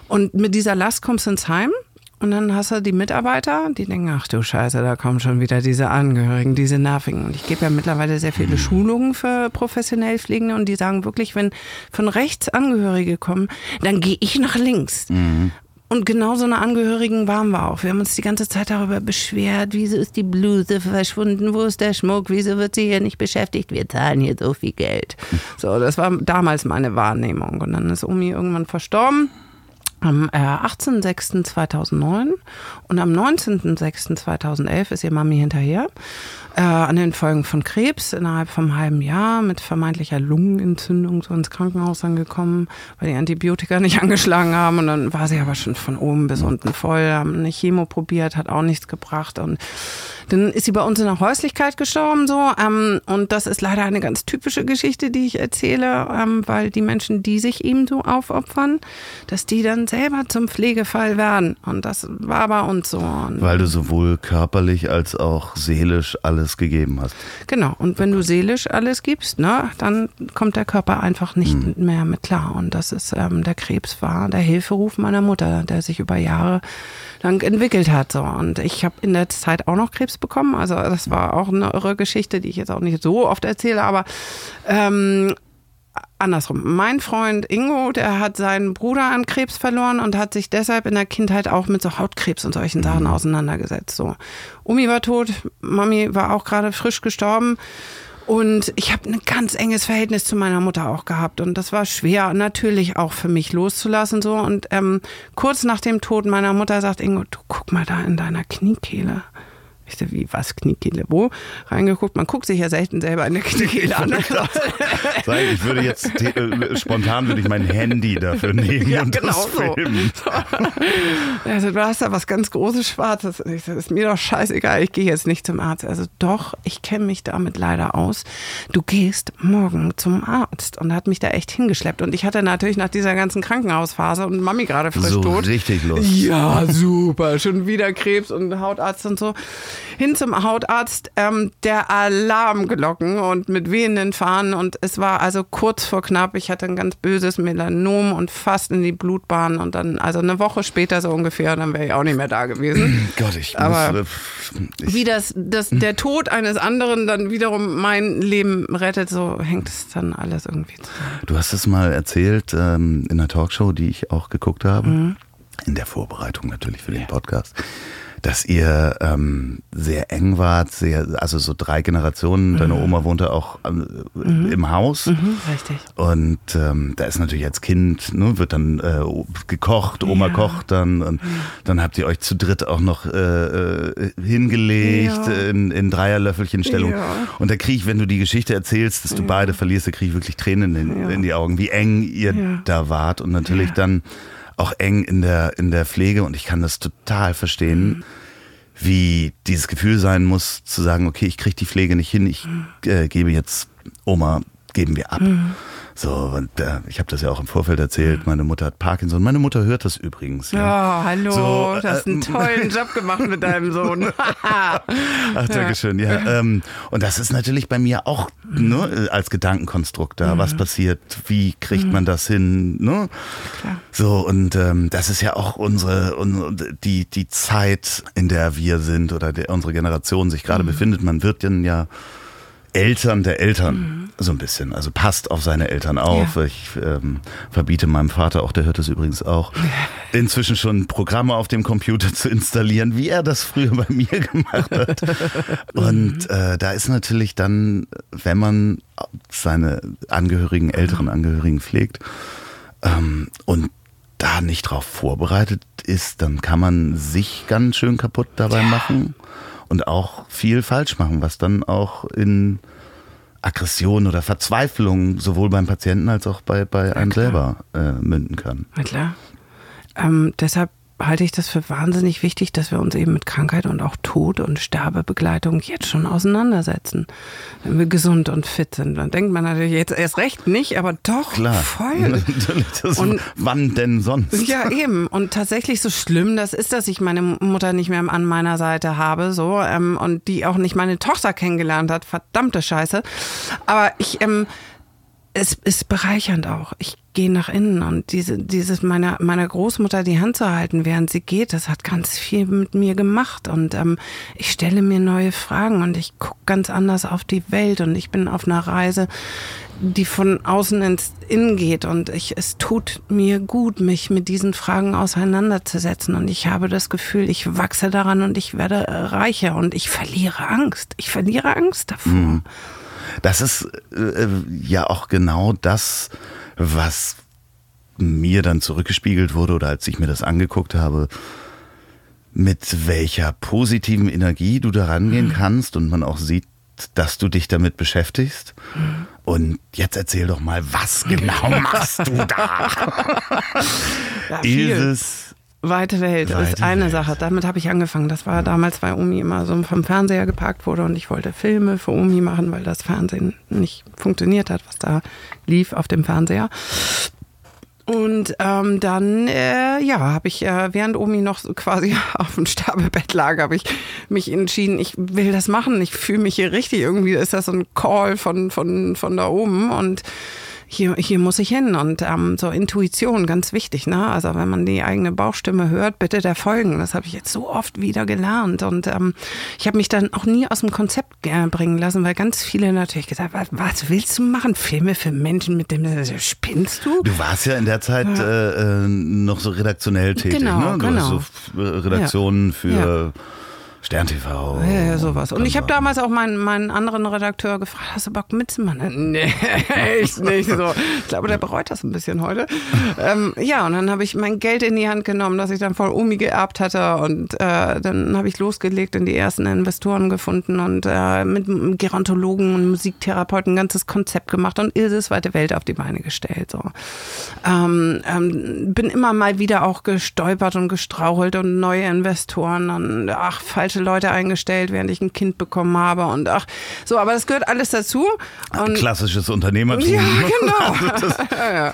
Und mit dieser Last kommst du ins Heim und dann hast du die Mitarbeiter, die denken, ach du Scheiße, da kommen schon wieder diese Angehörigen, diese Nervigen. Und ich gebe ja mittlerweile sehr viele Schulungen für professionell Pflegende und die sagen wirklich, wenn von rechts Angehörige kommen, dann gehe ich nach links. Und genau so eine Angehörigen waren wir auch. Wir haben uns die ganze Zeit darüber beschwert, wieso ist die Bluse verschwunden, wo ist der Schmuck, wieso wird sie hier nicht beschäftigt, wir zahlen hier so viel Geld. So, das war damals meine Wahrnehmung. Und dann ist Omi irgendwann verstorben. Am äh, 18.06.2009 und am 19.06.2011 ist ihr Mami hinterher äh, an den Folgen von Krebs innerhalb vom halben Jahr mit vermeintlicher Lungenentzündung so ins Krankenhaus angekommen, weil die Antibiotika nicht angeschlagen haben. Und dann war sie aber schon von oben bis unten voll, haben eine Chemo probiert, hat auch nichts gebracht. Und dann ist sie bei uns in der Häuslichkeit gestorben so ähm, und das ist leider eine ganz typische Geschichte, die ich erzähle, ähm, weil die Menschen, die sich ihm so aufopfern, dass die dann selber zum Pflegefall werden und das war bei uns so. Und Weil du sowohl körperlich als auch seelisch alles gegeben hast. Genau, und wenn du seelisch alles gibst, ne, dann kommt der Körper einfach nicht Hm. mehr mit klar. Und das ist ähm, der Krebs war der Hilferuf meiner Mutter, der sich über Jahre lang entwickelt hat. So. Und ich habe in der Zeit auch noch Krebs bekommen. Also das war auch eine irre Geschichte, die ich jetzt auch nicht so oft erzähle, aber ähm, andersrum. Mein Freund Ingo, der hat seinen Bruder an Krebs verloren und hat sich deshalb in der Kindheit auch mit so Hautkrebs und solchen Sachen auseinandergesetzt. So. Umi war tot, Mami war auch gerade frisch gestorben. Und ich habe ein ganz enges Verhältnis zu meiner Mutter auch gehabt. Und das war schwer, natürlich auch für mich loszulassen. So. Und ähm, kurz nach dem Tod meiner Mutter sagt Ingo, du guck mal da in deiner Kniekehle. Ich so, wie, was, Kniekehle, wo? Reingeguckt, man guckt sich ja selten selber in der Kniekehle an. Sag, ich würde jetzt äh, spontan würde ich mein Handy dafür nehmen Ja, und genau das so. filmen. Also du hast da was ganz Großes Schwarzes. Und Ich so, ist mir doch scheißegal, ich gehe jetzt nicht zum Arzt. Also doch, ich kenne mich damit leider aus. Du gehst morgen zum Arzt. Und hat mich da echt hingeschleppt. Und ich hatte natürlich nach dieser ganzen Krankenhausphase und Mami gerade frisch So tot. richtig los. Ja, super. Schon wieder Krebs und Hautarzt und so. Hin zum Hautarzt, ähm, der Alarmglocken und mit wehenden Fahnen. Und es war also kurz vor knapp. Ich hatte ein ganz böses Melanom und fast in die Blutbahn. Und dann, also eine Woche später so ungefähr, dann wäre ich auch nicht mehr da gewesen. Gott, ich Aber muss, äh, ich, Wie das, das, der Tod eines anderen dann wiederum mein Leben rettet, so hängt es dann alles irgendwie zusammen. Du hast es mal erzählt ähm, in einer Talkshow, die ich auch geguckt habe, Mhm. in der Vorbereitung natürlich für den Podcast, dass ihr ähm, sehr eng wart, sehr, also so drei Generationen. Deine Oma wohnte auch ähm, im Haus. Mhm, richtig. Und ähm, da ist natürlich als Kind, ne, wird dann äh, gekocht, Oma Ja. kocht dann und dann habt ihr euch zu dritt auch noch äh, äh, hingelegt Ja. in, in Dreierlöffelchenstellung. Ja. Und da kriege ich, wenn du die Geschichte erzählst, dass du beide verlierst, da kriege ich wirklich Tränen in, in die Augen, wie eng ihr da wart und natürlich dann auch eng in der, in der Pflege und ich kann das total verstehen. Wie dieses Gefühl sein muss, zu sagen, okay, ich kriege die Pflege nicht hin, ich äh, gebe jetzt Oma, geben wir ab. So, und äh, ich habe das ja auch im Vorfeld erzählt, meine Mutter hat Parkinson. Meine Mutter hört das übrigens. Ja, Ja. hallo, So, du hast einen äh, tollen Job gemacht mit deinem Sohn. Ach, Dankeschön. Ja, ähm, und das ist natürlich bei mir auch ne, als Gedankenkonstrukt da. Was passiert? Wie kriegt man das hin? Ne? Klar. So, und ähm, das ist ja auch unsere, unsere die, die Zeit, in der wir sind oder der, unsere Generation sich gerade befindet. Man wird dann ja Eltern der Eltern, so ein bisschen. Also passt auf seine Eltern auf. Ja. Ich ähm, verbiete meinem Vater, auch der hört das übrigens auch, inzwischen schon Programme auf dem Computer zu installieren, wie er das früher bei mir gemacht hat. Und äh, da ist natürlich dann, wenn man seine Angehörigen, älteren Angehörigen pflegt ähm, und da nicht drauf vorbereitet ist, dann kann man sich ganz schön kaputt dabei machen und auch viel falsch machen, was dann auch in Aggression oder Verzweiflung sowohl beim Patienten als auch bei, bei einem selber äh, münden kann. Na klar. Ähm, deshalb halte ich das für wahnsinnig wichtig, dass wir uns eben mit Krankheit und auch Tod und Sterbebegleitung jetzt schon auseinandersetzen. Wenn wir gesund und fit sind. Dann denkt man natürlich jetzt erst recht nicht, aber doch Klar. voll. Und- wann denn sonst? Ja, eben. Und tatsächlich so schlimm das ist, dass ich meine Mutter nicht mehr an meiner Seite habe, so, ähm, und die auch nicht meine Tochter kennengelernt hat. Verdammte Scheiße. Aber ich, ähm, es ist bereichernd auch. Ich gehe nach innen und diese, dieses meiner, meiner Großmutter die Hand zu halten, während sie geht, das hat ganz viel mit mir gemacht. Und ähm, ich stelle mir neue Fragen und ich gucke ganz anders auf die Welt und ich bin auf einer Reise, die von außen ins Innen geht und ich, es tut mir gut, mich mit diesen Fragen auseinanderzusetzen und ich habe das Gefühl, ich wachse daran und ich werde reicher und ich verliere Angst. Ich verliere Angst davor. Das ist äh, ja auch genau das, was mir dann zurückgespiegelt wurde oder als ich mir das angeguckt habe, mit welcher positiven Energie du da rangehen mhm. kannst und man auch sieht, dass du dich damit beschäftigst. Mhm. Und jetzt erzähl doch mal, was genau machst du da? ja, ist es Weite Welt Weite ist eine Welt. Sache. Damit habe ich angefangen. Das war damals, weil Omi immer so vom Fernseher geparkt wurde und ich wollte Filme für Omi machen, weil das Fernsehen nicht funktioniert hat, was da lief auf dem Fernseher. Und ähm, dann, äh, ja, habe ich, äh, während Omi noch so quasi auf dem Sterbebett lag, habe ich mich entschieden, ich will das machen. Ich fühle mich hier richtig. Irgendwie ist das so ein Call von, von, von da oben. Und hier, hier muss ich hin. Und ähm, so Intuition, ganz wichtig. Ne? Also wenn man die eigene Bauchstimme hört, bitte der folgen. Das habe ich jetzt so oft wieder gelernt. Und ähm, ich habe mich dann auch nie aus dem Konzept bringen lassen, weil ganz viele natürlich gesagt haben, was willst du machen? Filme für Menschen mit dem, spinnst du? Du warst ja in der Zeit ja. Äh, äh noch so redaktionell tätig. Genau, ne? Genau. so Redaktionen ja. für... Ja Stern TV. Ja, ja sowas. Und ich habe damals auch meinen, meinen anderen Redakteur gefragt, hast du Bock mitzumachen? Nee, echt nicht so. Ich glaube, der bereut das ein bisschen heute. ähm, ja, und dann habe ich mein Geld in die Hand genommen, das ich dann voll Omi geerbt hatte. Und äh, dann habe ich losgelegt und die ersten Investoren gefunden und äh, mit Gerontologen und Musiktherapeuten ein ganzes Konzept gemacht und Ilses weite Welt auf die Beine gestellt. So. Ähm, ähm, bin immer mal wieder auch gestolpert und gestrauchelt und neue Investoren und ach, falsche falsche Leute eingestellt, während ich ein Kind bekommen habe und ach, so, aber das gehört alles dazu. Und Klassisches Unternehmertum. Ja, genau. Also das, ja,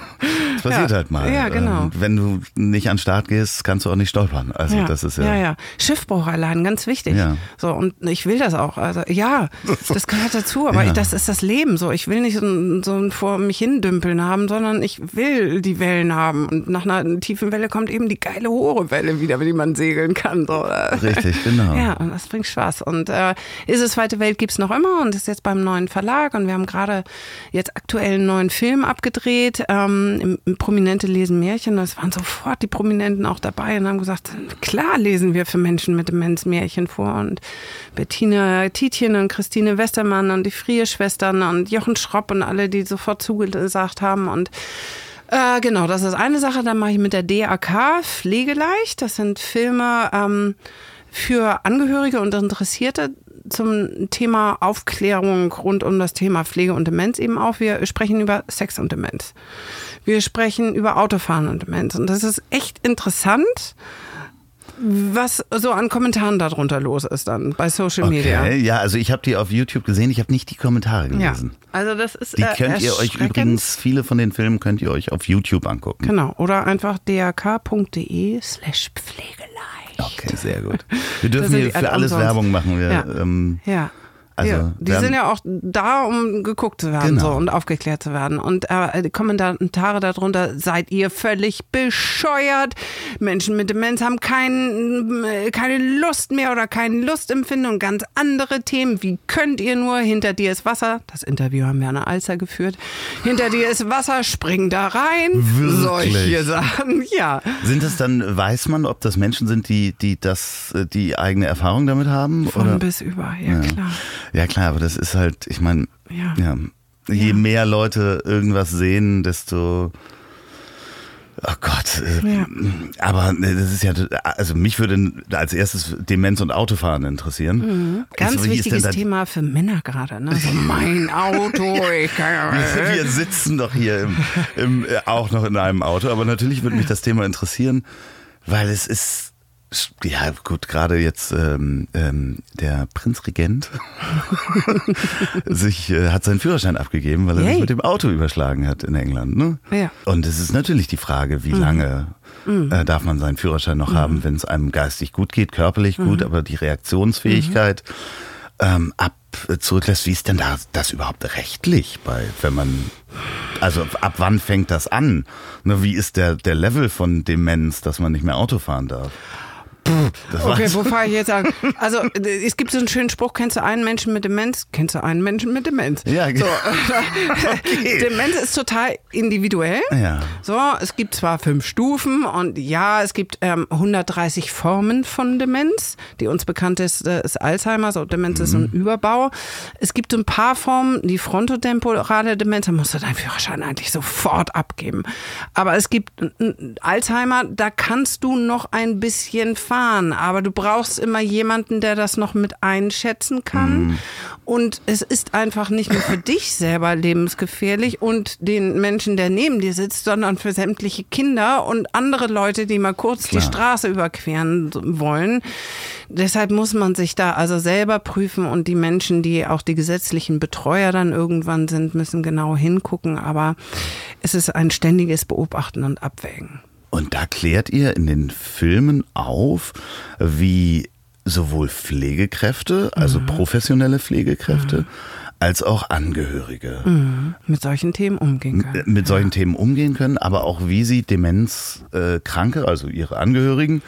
das passiert ja. halt mal. Ja, genau. Ähm, wenn du nicht an den Start gehst, kannst du auch nicht stolpern. Also ja. das ist ja. Ja, ja. Schiffbruch allein, ganz wichtig. Ja. So, und ich will das auch. Also ja, das gehört dazu, aber ja. das ist das Leben so. Ich will nicht so, so ein vor mich hindümpeln haben, sondern ich will die Wellen haben. Und nach einer tiefen Welle kommt eben die geile hohe Welle wieder, die man segeln kann. So. Richtig, genau. Ja, das bringt Spaß. Und äh, Ist es Zweite Welt gibt es noch immer und ist jetzt beim neuen Verlag und wir haben gerade jetzt aktuell einen neuen Film abgedreht. Ähm, Prominente lesen Märchen. Es waren sofort die Prominenten auch dabei und haben gesagt, klar lesen wir für Menschen mit Demenz Märchen vor. Und Bettina Tietjen und Christine Westermann und die Frie-Schwestern und Jochen Schropp und alle, die sofort zugesagt haben. Und äh, genau, das ist eine Sache. Dann mache ich mit der DAK Pflegeleicht. Das sind Filme, ähm, für Angehörige und Interessierte zum Thema Aufklärung rund um das Thema Pflege und Demenz eben auch. Wir sprechen über Sex und Demenz. Wir sprechen über Autofahren und Demenz. Und das ist echt interessant was so an Kommentaren darunter los ist dann bei Social Media. Okay, ja, also ich habe die auf YouTube gesehen, ich habe nicht die Kommentare gelesen. Ja, also das ist Die äh, könnt ihr euch übrigens, viele von den Filmen könnt ihr euch auf YouTube angucken. Genau, oder einfach dak.de slash Pflegeleicht. Okay, sehr gut. Wir dürfen hier für alles Werbung machen. Wir, ja. Ähm, ja. Also, ja, die sind ja auch da, um geguckt zu werden genau. so, und aufgeklärt zu werden. Und äh, Kommentare darunter, seid ihr völlig bescheuert? Menschen mit Demenz haben kein, äh, keine Lust mehr oder keine Lustempfinden und ganz andere Themen. Wie könnt ihr nur? Hinter dir ist Wasser. Das Interview haben wir an der Alster geführt. Hinter dir ist Wasser, spring da rein. Wirklich? Solche Sachen, ja. Sind es dann, weiß man, ob das Menschen sind, die, die das, äh, die eigene Erfahrung damit haben? Von oder? bis über, ja, ja. klar. Ja klar, aber das ist halt, ich meine, ja. ja. je ja. mehr Leute irgendwas sehen, desto Oh Gott, äh, ja. aber äh, das ist ja, also mich würde als erstes Demenz und Autofahren interessieren. Mhm. Ganz also, wichtiges Thema für Männer gerade, ne? So mein Auto, ich kann ja wir, wir sitzen doch hier im, im, äh, auch noch in einem Auto, aber natürlich würde mich das Thema interessieren, weil es ist ja, gut, gerade jetzt ähm, ähm, der Prinzregent sich äh, hat seinen Führerschein abgegeben, weil er Yay. sich mit dem Auto überschlagen hat in England. Ne? Ja. Und es ist natürlich die Frage, wie mhm. lange mhm. Äh, darf man seinen Führerschein noch mhm. haben, wenn es einem geistig gut geht, körperlich gut, mhm. aber die Reaktionsfähigkeit ähm, ab äh, zurücklässt. Wie ist denn da das überhaupt rechtlich bei, wenn man also ab wann fängt das an? Ne, wie ist der, der Level von Demenz, dass man nicht mehr Auto fahren darf? Das Okay, war's. wo fange ich jetzt an? Also, äh, es gibt so einen schönen Spruch, kennst du einen Menschen mit Demenz? Kennst du einen Menschen mit Demenz? Ja, so. okay. Demenz ist total individuell. Ja. So, es gibt zwar fünf Stufen und ja, es gibt ähm, 130 Formen von Demenz. Die uns bekannteste ist Alzheimer, so Demenz ist so ein Überbau. Es gibt so ein paar Formen, die frontotemporale Demenz, da musst du deinen Führerschein eigentlich sofort abgeben. Aber es gibt äh, äh, Alzheimer, da kannst du noch ein bisschen fahren, aber du brauchst immer jemanden, der das noch mit einschätzen kann. Und es ist einfach nicht nur für dich selber lebensgefährlich und den Menschen, der neben dir sitzt, sondern für sämtliche Kinder und andere Leute, die mal kurz die Klar. Straße überqueren wollen. Deshalb muss man sich da also selber prüfen und die Menschen, die auch die gesetzlichen Betreuer dann irgendwann sind, müssen genau hingucken. Aber es ist ein ständiges Beobachten und Abwägen. Und da klärt ihr in den Filmen auf, wie sowohl Pflegekräfte, also Mhm. professionelle Pflegekräfte, als auch Angehörige Mit solchen Themen umgehen äh, können. mit solchen Themen umgehen können, aber auch wie sie Demenzkranke, also ihre Angehörigen,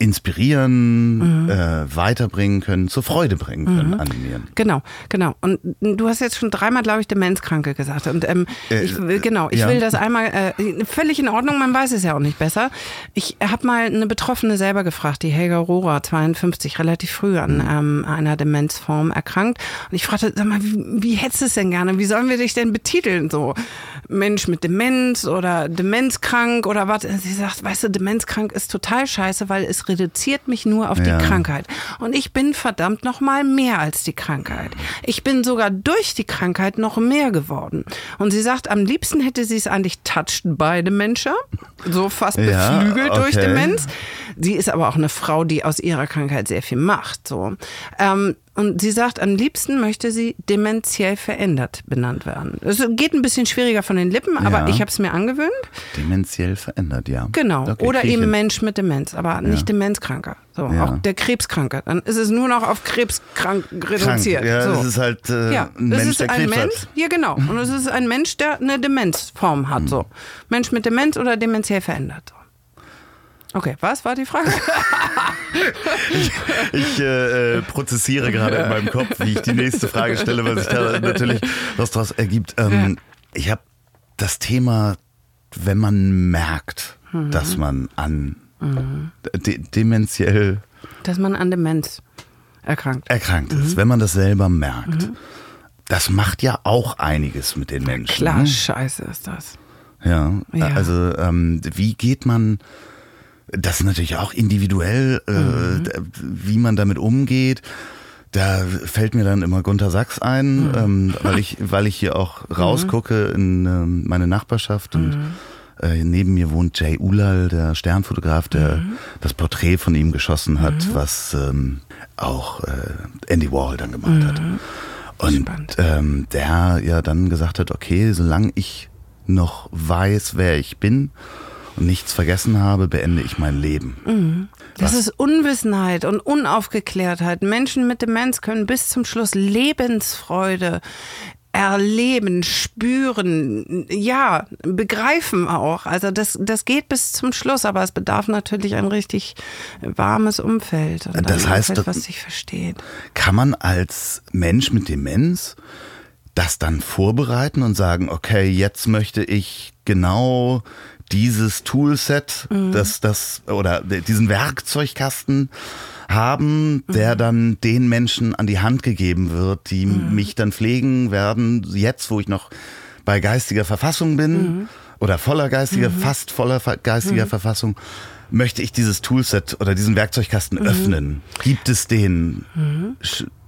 inspirieren, Mhm. äh, weiterbringen können, zur Freude bringen können, animieren. Genau, genau. Und du hast jetzt schon dreimal, glaube ich, Demenzkranke gesagt. Und ähm, Äh, ich will, genau, ich ja. will das einmal, äh, völlig in Ordnung, man weiß es ja auch nicht besser. Ich habe mal eine Betroffene selber gefragt, die Helga Rohrer, 52, relativ früh an Mhm. ähm, einer Demenzform erkrankt. Und ich fragte, sag mal, wie, wie hättest du es denn gerne? Wie sollen wir dich denn betiteln? So Mensch mit Demenz oder Demenzkrank oder was? Sie sagt, weißt du, Demenzkrank ist total scheiße, weil es reduziert mich nur auf Ja. die Krankheit. Und ich bin verdammt noch mal mehr als die Krankheit. Ich bin sogar durch die Krankheit noch mehr geworden. Und sie sagt, am liebsten hätte sie es eigentlich touched by Dementia, so fast Ja, beflügelt durch okay. Demenz. Sie ist aber auch eine Frau, die aus ihrer Krankheit sehr viel macht. So. Ähm, und sie sagt, am liebsten möchte sie dementiell verändert benannt werden. Es geht ein bisschen schwieriger von den Lippen, aber Ja. ich habe es mir angewöhnt. Dementiell verändert, ja. Genau. Okay, Oder eben hin. Mensch mit Demenz, aber nicht Demenzkranker. So, Ja. auch der Krebskranke. Dann ist es nur noch auf Krebskrank reduziert. Krank. Ja, so. das ist halt äh, ja, ein es Mensch, ist der ein Krebs Mensch, hat. ja genau. Und es ist ein Mensch, der eine Demenzform hat. So. Mensch mit Demenz oder dementiell verändert. Okay, was war die Frage? Ich äh, äh, prozessiere gerade in meinem Kopf, wie ich die nächste Frage stelle, weil sich da natürlich was draus ergibt. Ähm, Ich habe das Thema, wenn man merkt, Mhm. dass man an de dementiell Dass man an Demenz erkrankt. erkrankt Mhm. ist, wenn man das selber merkt. Das macht ja auch einiges mit den Menschen. Klar, ne? scheiße ist das. Ja, Ja. also ähm, wie geht man, das ist natürlich auch individuell, äh, Mhm. d- wie man damit umgeht. Da fällt mir dann immer Gunter Sachs ein, Mhm. ähm, weil, ich, weil ich hier auch rausgucke in ähm, meine Nachbarschaft und Mhm. äh, neben mir wohnt Jay Ulal, der Sternfotograf, der Mhm. das Porträt von ihm geschossen hat, was ähm, auch äh, Andy Warhol dann gemalt hat. Und Mhm. Ähm, der ja dann gesagt hat, okay, solange ich noch weiß, wer ich bin nichts vergessen habe, beende ich mein Leben. Das Was? ist Unwissenheit und Unaufgeklärtheit. Menschen mit Demenz können bis zum Schluss Lebensfreude erleben, spüren, ja, begreifen auch. Also das, das geht bis zum Schluss, aber es bedarf natürlich ein richtig warmes Umfeld. Und Das heißt, Umfeld, das- was sich versteht. Kann man als Mensch mit Demenz das dann vorbereiten und sagen, okay, jetzt möchte ich genau dieses Toolset, das, das, oder diesen Werkzeugkasten haben, der dann den Menschen an die Hand gegeben wird, die mich dann pflegen werden, jetzt, wo ich noch bei geistiger Verfassung bin oder voller geistiger, fast voller geistiger Verfassung, möchte ich dieses Toolset oder diesen Werkzeugkasten öffnen. Gibt es den?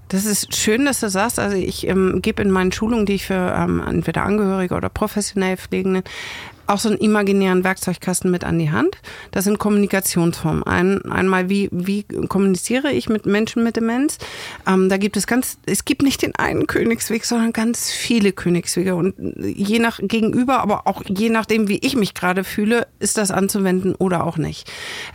Das ist schön, dass du sagst. Also ich ähm, gebe in meinen Schulungen, die ich für ähm, entweder Angehörige oder professionell Pflegenden, auch so einen imaginären Werkzeugkasten mit an die Hand. Das sind Kommunikationsformen. Ein, einmal, wie, wie kommuniziere ich mit Menschen mit Demenz? Ähm, da gibt es ganz, es gibt nicht den einen Königsweg, sondern ganz viele Königswege. Und je nach Gegenüber, aber auch je nachdem, wie ich mich gerade fühle, ist das anzuwenden oder auch nicht.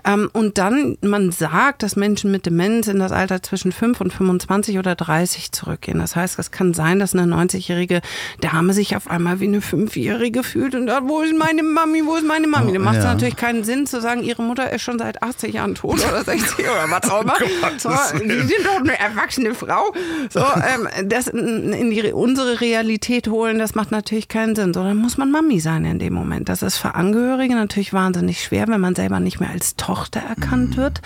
Ähm, und dann, man sagt, dass Menschen mit Demenz in das Alter zwischen 5 und 25 oder 30 zurückgehen. Das heißt, es kann sein, dass eine 90-jährige Dame sich auf einmal wie eine 5-jährige fühlt und sagt, wo ist mein meine Mami, wo ist meine Mami? Dann macht es Ja. natürlich keinen Sinn zu sagen, ihre Mutter ist schon seit 80 Jahren tot oder 60 oder was auch immer. So, die sind doch eine erwachsene Frau. So, ähm, das in die, unsere Realität holen, das macht natürlich keinen Sinn. So, dann muss man Mami sein in dem Moment. Das ist für Angehörige natürlich wahnsinnig schwer, wenn man selber nicht mehr als Tochter erkannt wird,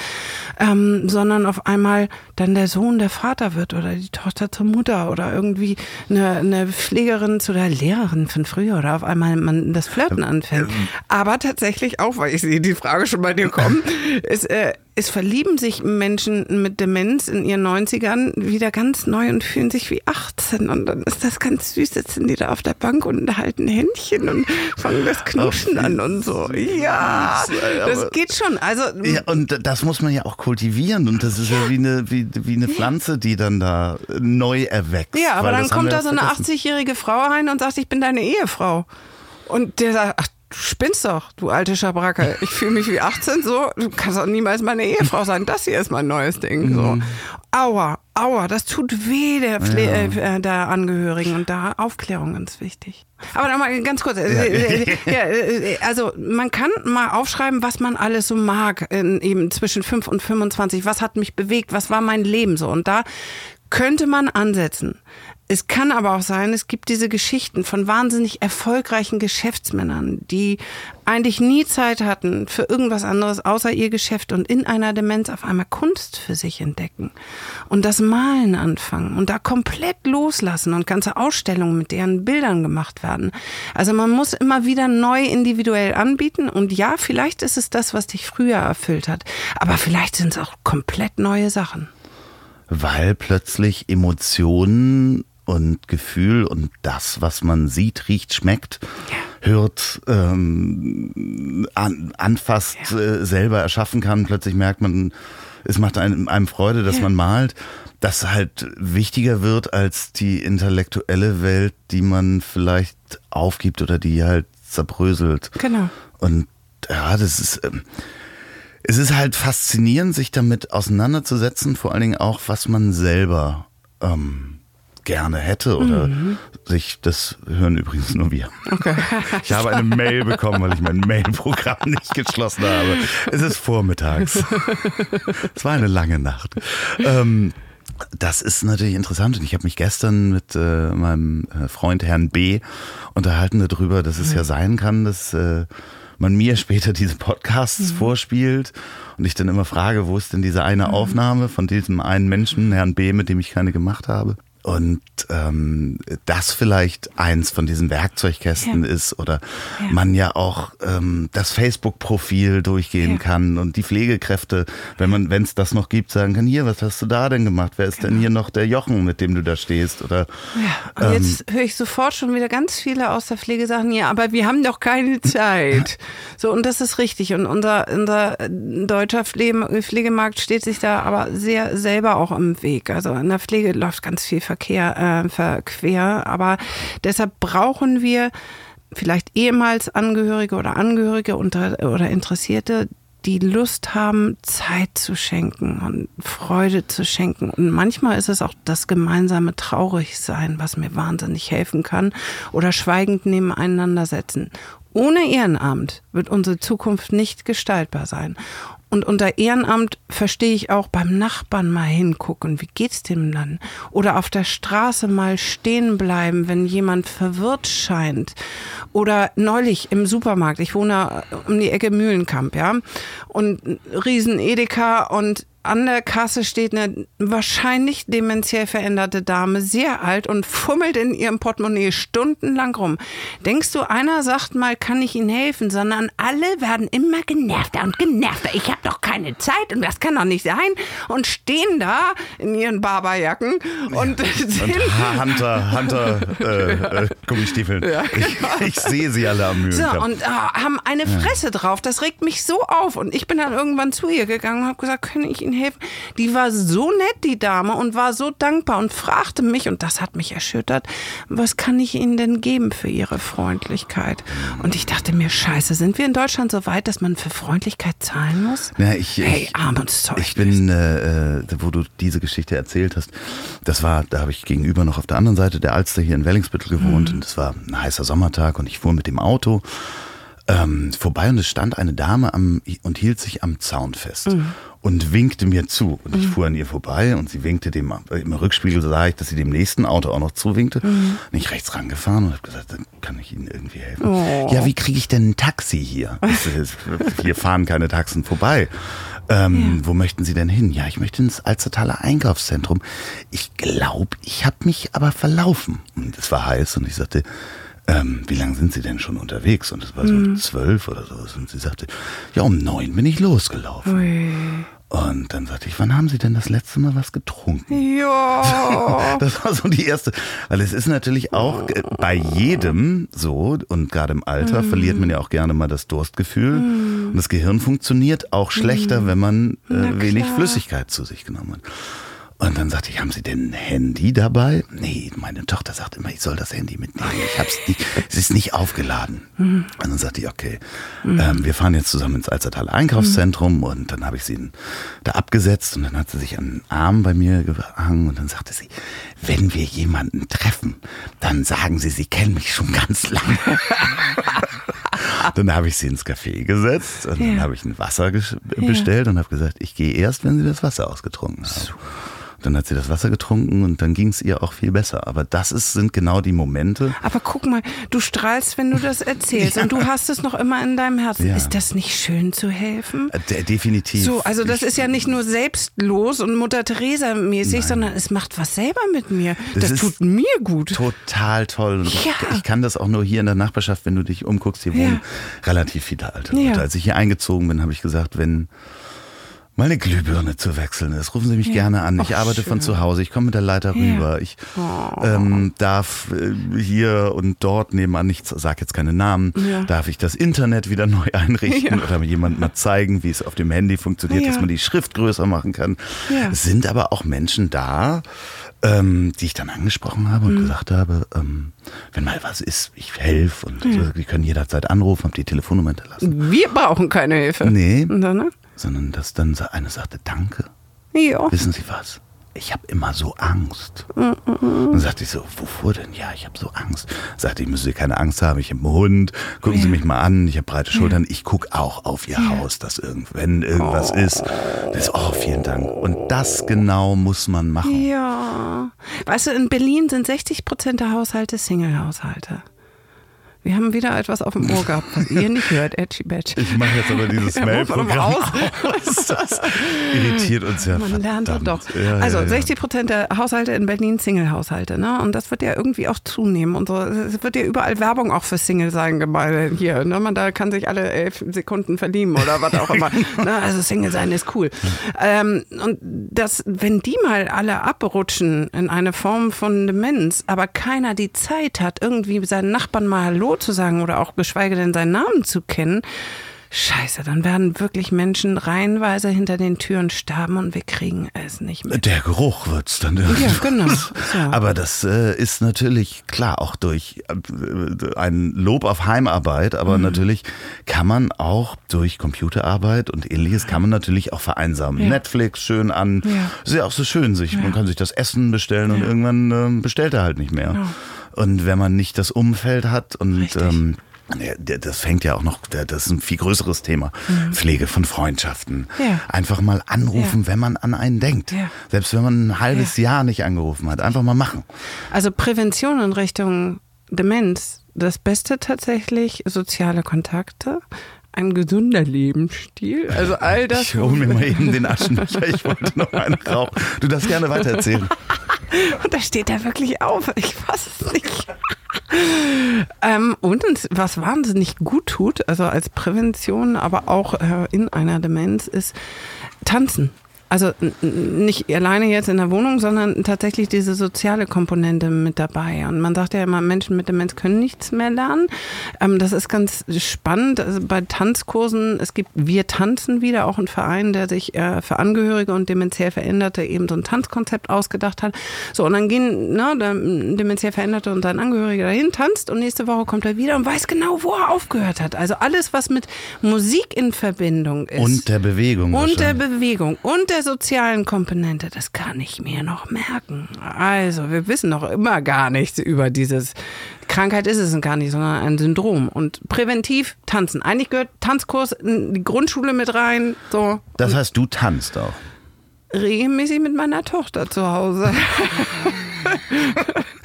ähm, sondern auf einmal dann der Sohn der Vater wird oder die Tochter zur Mutter oder irgendwie eine, eine Pflegerin zu der Lehrerin von früher oder auf einmal man das Flirten anfängt. Aber tatsächlich auch, weil ich sehe die Frage schon bei dir kommen, ist, äh, es verlieben sich Menschen mit Demenz in ihren 90ern wieder ganz neu und fühlen sich wie 18 und dann ist das ganz süß, sitzen die da auf der Bank und halten Händchen und fangen das Knutschen an und so. Ja, das geht schon. Also Ja, und das muss man ja auch kultivieren und das ist ja, wie, eine, wie, wie eine Pflanze, die dann da neu erwächst. Ja, aber dann kommt da ja so eine vergessen. 80-jährige Frau rein und sagt, ich bin deine Ehefrau. Und der sagt, ach, du spinnst doch, du alte Schabracke. Ich fühle mich wie 18 so, du kannst doch niemals meine Ehefrau sein. Das hier ist mein neues Ding. So. Mhm. Aua, aua, das tut weh der, Pfle äh, der Angehörigen und da Aufklärung ganz wichtig. Aber nochmal ganz kurz. äh, äh, ja, äh, also man kann mal aufschreiben, was man alles so mag, in, eben zwischen 5 und 25. Was hat mich bewegt? Was war mein Leben so? Und da könnte man ansetzen. Es kann aber auch sein, es gibt diese Geschichten von wahnsinnig erfolgreichen Geschäftsmännern, die eigentlich nie Zeit hatten für irgendwas anderes außer ihr Geschäft und in einer Demenz auf einmal Kunst für sich entdecken und das Malen anfangen und da komplett loslassen und ganze Ausstellungen mit deren Bildern gemacht werden. Also man muss immer wieder neu individuell anbieten und ja, vielleicht ist es das, was dich früher erfüllt hat, aber vielleicht sind es auch komplett neue Sachen. Weil plötzlich Emotionen und Gefühl und das, was man sieht, riecht, schmeckt, hört, ähm, an, anfasst, äh, selber erschaffen kann. Plötzlich merkt man, es macht einem, einem Freude, dass man malt. Das halt wichtiger wird als die intellektuelle Welt, die man vielleicht aufgibt oder die halt zerbröselt. Genau. Und ja, das ist, ähm, es ist halt faszinierend, sich damit auseinanderzusetzen, vor allen Dingen auch, was man selber ähm, gerne hätte oder sich, das hören übrigens nur wir. Okay. Ich habe eine Mail bekommen, weil ich mein Mailprogramm nicht geschlossen habe. Es ist vormittags. Es war eine lange Nacht. Ähm, das ist natürlich interessant und ich habe mich gestern mit äh, meinem äh, Freund Herrn B. unterhalten darüber, dass es ja sein kann, dass äh, man mir später diese Podcasts vorspielt und ich dann immer frage, wo ist denn diese eine Aufnahme von diesem einen Menschen, Herrn B., mit dem ich keine gemacht habe. Und ähm, das vielleicht eins von diesen Werkzeugkästen Ja. ist oder Ja. man ja auch ähm, das Facebook-Profil durchgehen Ja. kann und die Pflegekräfte, wenn man, wenn es das noch gibt, sagen kann, hier, was hast du da denn gemacht? Wer ist denn hier noch der Jochen, mit dem du da stehst? Oder Ja, und jetzt höre ich sofort schon wieder ganz viele aus der Pflege sagen, ja, aber wir haben doch keine Zeit. So, und das ist richtig. Und unser, unser deutscher Pflege, Pflegemarkt steht sich da aber sehr selber auch im Weg. Also in der Pflege läuft ganz viel Verkehr äh, verquer, aber deshalb brauchen wir vielleicht ehemals Angehörige oder Angehörige unter, oder Interessierte, die Lust haben, Zeit zu schenken und Freude zu schenken. Und manchmal ist es auch das gemeinsame Traurigsein, was mir wahnsinnig helfen kann. Oder schweigend nebeneinander setzen. Ohne Ehrenamt wird unsere Zukunft nicht gestaltbar sein. Und unter Ehrenamt verstehe ich auch beim Nachbarn mal hingucken. Wie geht's dem dann? Oder auf der Straße mal stehen bleiben, wenn jemand verwirrt scheint. Oder neulich im Supermarkt. Ich wohne um die Ecke Mühlenkamp, ja. Und ein riesen Edeka und an der Kasse steht eine wahrscheinlich dementiell veränderte Dame, sehr alt und fummelt in ihrem Portemonnaie stundenlang rum. Denkst du, einer sagt mal, kann ich Ihnen helfen, sondern alle werden immer genervter und genervter. Ich habe doch keine Zeit und das kann doch nicht sein. Und stehen da in ihren Barberjacken und sind und Hunter, Hunter äh, äh, Gummistiefeln. ich, ich sehe sie alle am So, Mühlenkamp. und ah, haben eine Fresse drauf. Das regt mich so auf. Und ich bin dann irgendwann zu ihr gegangen und habe gesagt, kann ich Ihnen helfen? Die war so nett, die Dame, und war so dankbar und fragte mich, und das hat mich erschüttert, was kann ich Ihnen denn geben für Ihre Freundlichkeit? Und ich dachte mir, scheiße, sind wir in Deutschland so weit, dass man für Freundlichkeit zahlen muss? Ja, ich, hey, ich, Armutszeug. ich bin, äh, äh, wo du diese Geschichte erzählt hast, das war, da habe ich gegenüber noch auf der anderen Seite der Alster hier in Wellingsbüttel gewohnt und es war ein heißer Sommertag und ich fuhr mit dem Auto ähm, vorbei und es stand eine Dame am, und hielt sich am Zaun fest. Und winkte mir zu. Und ich fuhr an ihr vorbei und sie winkte dem, im Rückspiegel sah ich, dass sie dem nächsten Auto auch noch zuwinkte. Und ich rechts rangefahren und habe gesagt, dann kann ich Ihnen irgendwie helfen. Ja, wie kriege ich denn ein Taxi hier? Hier fahren keine Taxen vorbei. Ähm, Wo möchten Sie denn hin? Ja, ich möchte ins Alstertaler Einkaufszentrum. Ich glaube, ich habe mich aber verlaufen. Und es war heiß und ich sagte, ähm, wie lange sind Sie denn schon unterwegs? Und es war so um zwölf oder so. Und sie sagte, ja, um neun bin ich losgelaufen. Ui. Und dann sagte ich, wann haben Sie denn das letzte Mal was getrunken? Ja. Das war so die erste. Weil es ist natürlich auch bei jedem so, und gerade im Alter verliert man ja auch gerne mal das Durstgefühl. Und das Gehirn funktioniert auch schlechter, wenn man äh, wenig. Flüssigkeit zu sich genommen hat. Und dann sagte ich, haben Sie denn ein Handy dabei? Nee, meine Tochter sagt immer, ich soll das Handy mitnehmen. Ich hab's nicht, es ist nicht aufgeladen. Und dann sagte ich, okay, ähm, wir fahren jetzt zusammen ins Alzertaler Einkaufszentrum und dann habe ich sie da abgesetzt und dann hat sie sich an den Arm bei mir gehangen und dann sagte sie, wenn wir jemanden treffen, dann sagen Sie, Sie kennen mich schon ganz lange. dann habe ich sie ins Café gesetzt und dann Ja. habe ich ein Wasser bestellt und habe gesagt, ich gehe erst, wenn Sie das Wasser ausgetrunken haben. Dann hat sie das Wasser getrunken und dann ging es ihr auch viel besser. Aber das ist, sind genau die Momente. Aber guck mal, du strahlst, wenn du das erzählst und du hast es noch immer in deinem Herzen. Ja. Ist das nicht schön zu helfen? Äh, de- definitiv. So, also das Ich- ist ja nicht nur selbstlos und Mutter Teresa mäßig, sondern es macht was selber mit mir. Das Das, tut mir gut. Total toll. Ja. ich kann das auch nur hier in der Nachbarschaft, wenn du dich umguckst, hier Ja. wohnen relativ viele alte Ja. Leute. Als ich hier eingezogen bin, habe ich gesagt, wenn mal eine Glühbirne zu wechseln ist, rufen Sie mich gerne an. Ich Ach, arbeite von schön. zu Hause, ich komme mit der Leiter Ja. rüber. Ich Oh. ähm, darf äh, hier und dort nebenan, ich sage jetzt keine Namen, Ja. darf ich das Internet wieder neu einrichten Ja. oder mir jemand mal zeigen, wie es auf dem Handy funktioniert, Ja. dass man die Schrift größer machen kann. Ja. Es sind aber auch Menschen da, ähm, die ich dann angesprochen habe Mhm. und gesagt habe, ähm, wenn mal was ist, ich helfe und äh, die können jederzeit anrufen, habe die Telefonnummer hinterlassen. Wir brauchen keine Hilfe. Nee, Und dann, ne? Sondern dass dann eine sagte, danke. Ja. Wissen Sie was? Ich habe immer so Angst. Dann sagte ich so, wovor denn? Ja, ich habe so Angst. Sagte ich, müssen Sie keine Angst haben, ich habe einen Hund, gucken Sie Ja. mich mal an, ich habe breite Schultern, ich gucke auch auf Ihr Haus, dass irgend, wenn irgendwas ist, das, oh, vielen Dank. Und das genau muss man machen. Ja. Weißt du, in Berlin sind 60 Prozent der Haushalte Single-Haushalte. Wir haben wieder etwas auf dem Ohr gehabt, was ihr nicht hört, Edgy Badge. Ich mache jetzt aber dieses Mail-Programm aus. Das irritiert uns ja Man lernt verdammt. doch. Ja, also ja, ja. 60 Prozent der Haushalte in Berlin Single-Haushalte, ne? Und das wird ja irgendwie auch zunehmen. Und so, es wird ja überall Werbung auch für Single sein, geballt hier. Ne? Man da kann sich alle elf Sekunden verlieben oder was auch immer. ne? Also Single sein ist cool. Ähm, und das, wenn die mal alle abrutschen in eine Form von Demenz, aber keiner die Zeit hat, irgendwie seinen Nachbarn mal Hallo zu sagen oder auch geschweige denn seinen Namen zu kennen, Scheiße, dann werden wirklich Menschen reihenweise hinter den Türen sterben und wir kriegen es nicht mit. Der Geruch wird's dann irgendwie. Ja, genau. Ja. Aber das äh, ist natürlich klar auch durch äh, ein Lob auf Heimarbeit, aber Mhm. natürlich kann man auch durch Computerarbeit und ähnliches kann man natürlich auch vereinsamen. Ja. Netflix schön an. Ja. Ist ja auch so schön, sich man kann sich das Essen bestellen und irgendwann äh, bestellt er halt nicht mehr. Ja. Und wenn man nicht das Umfeld hat und ähm, das fängt ja auch noch, das ist ein viel größeres Thema. Pflege von Freundschaften. Mhm. Ja. Einfach mal anrufen, wenn man an einen denkt. Ja. Selbst wenn man ein halbes Jahr nicht angerufen hat. Einfach mal machen. Also Prävention in Richtung Demenz, das Beste tatsächlich soziale Kontakte, ein gesunder Lebensstil, also all das. Ich hole mir mal eben den Aschenbecher. Ich wollte noch einen rauchen. Du darfst gerne weitererzählen. Und da steht er wirklich auf. Ich fasse es nicht. ähm, und was wahnsinnig gut tut, also als Prävention, aber auch äh, in einer Demenz, ist tanzen. Also nicht alleine jetzt in der Wohnung, sondern tatsächlich diese soziale Komponente mit dabei. Und man sagt ja immer, Menschen mit Demenz können nichts mehr lernen. Ähm, das ist ganz spannend. Also bei Tanzkursen, es gibt Wir tanzen wieder, auch ein Verein, der sich äh, für Angehörige und demenziell Veränderte eben so ein Tanzkonzept ausgedacht hat. So, und dann gehen ne, der demenziell Veränderte und sein Angehöriger dahin, tanzt und nächste Woche kommt er wieder und weiß genau, wo er aufgehört hat. Also alles, was mit Musik in Verbindung ist. Und der Bewegung. Und der. Bewegung und der sozialen Komponente, das kann ich mir noch merken. Also, wir wissen noch immer gar nichts über dieses Krankheit ist es gar nicht, sondern ein Syndrom. Und präventiv tanzen. Eigentlich gehört Tanzkurs in die Grundschule mit rein. So. Das heißt, du tanzt auch. Regelmäßig mit meiner Tochter zu Hause.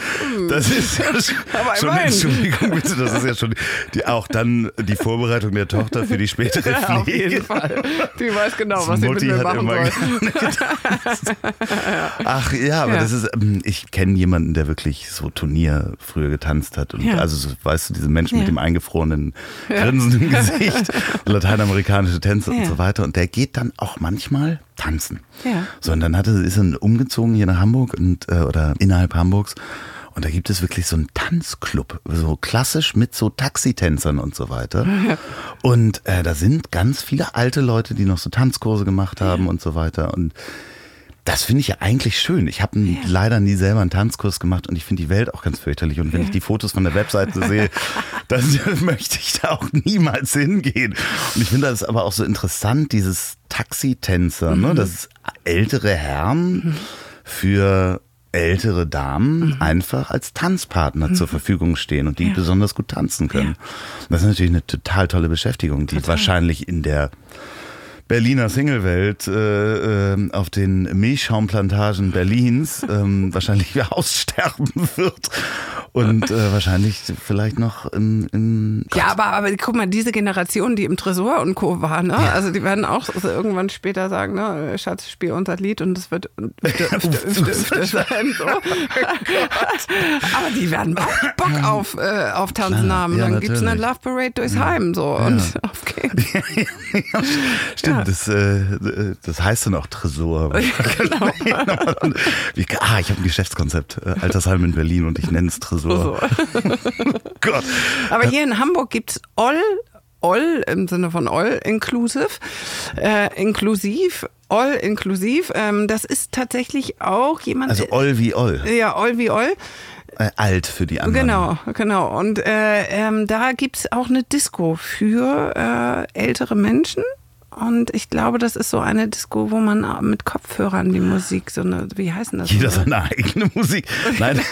Das ist ja schon, immerhin. Entschuldigung, bitte, das ist ja schon die, auch dann die Vorbereitung der Tochter für die spätere Ja, auf Pflege. jeden Fall. Die weiß genau, was sie mit mir hat machen soll. Ach ja, aber Ja. das ist, ähm, ich kenne jemanden, der wirklich so Turnier früher getanzt hat. Und Ja. also, so, weißt du, diese Menschen mit dem eingefrorenen, grinsenden Gesicht, lateinamerikanische Tänze und so weiter. Und der geht dann auch manchmal tanzen. Ja. So, und dann hatte, ist er umgezogen hier nach Hamburg und, äh, oder innerhalb Hamburgs. Und da gibt es wirklich so einen Tanzclub, so klassisch mit so Taxitänzern und so weiter. Und äh, da sind ganz viele alte Leute, die noch so Tanzkurse gemacht haben und so weiter. Und das finde ich ja eigentlich schön. Ich habe leider nie selber einen Tanzkurs gemacht und ich finde die Welt auch ganz fürchterlich. Und wenn ich die Fotos von der Webseite sehe, dann möchte ich da auch niemals hingehen. Und ich finde das aber auch so interessant, dieses Taxitänzer, ne? dass ältere Herren für ältere Damen einfach als Tanzpartner zur Verfügung stehen und die besonders gut tanzen können. Das ist natürlich eine total tolle Beschäftigung, die wahrscheinlich in der Berliner Singlewelt äh, äh, auf den Milchschaumplantagen Berlins ähm, wahrscheinlich aussterben wird und äh, wahrscheinlich vielleicht noch im, im Ja, aber, aber guck mal, diese Generation, die im Tresor und Co. war, ne? Also die werden auch so irgendwann später sagen, ne, Schatz, spiel unser Lied und es wird sein. So. aber die werden auch Bock auf, äh, auf haben. ja, Dann gibt's eine natürlich. Love Parade durchs Heim so und auf geht's. Stimmt, Das, äh, das heißt dann auch Tresor. genau. Ah, ich habe ein Geschäftskonzept, äh, Altersheim in Berlin und ich nenne es Tresor. So. Gott. Aber hier in Hamburg gibt's All, All im Sinne von All inclusive, äh, inklusiv, All inklusiv. Ähm, das ist tatsächlich auch jemand. Also Oll wie Oll. ja, All wie All. Äh, alt für die anderen. Genau, genau. Und äh, ähm, da gibt's auch eine Disco für äh, ältere Menschen. Und ich glaube, das ist so eine Disco, wo man mit Kopfhörern die Musik, so eine, wie heißen das? Jeder seine eigene Musik. Nein.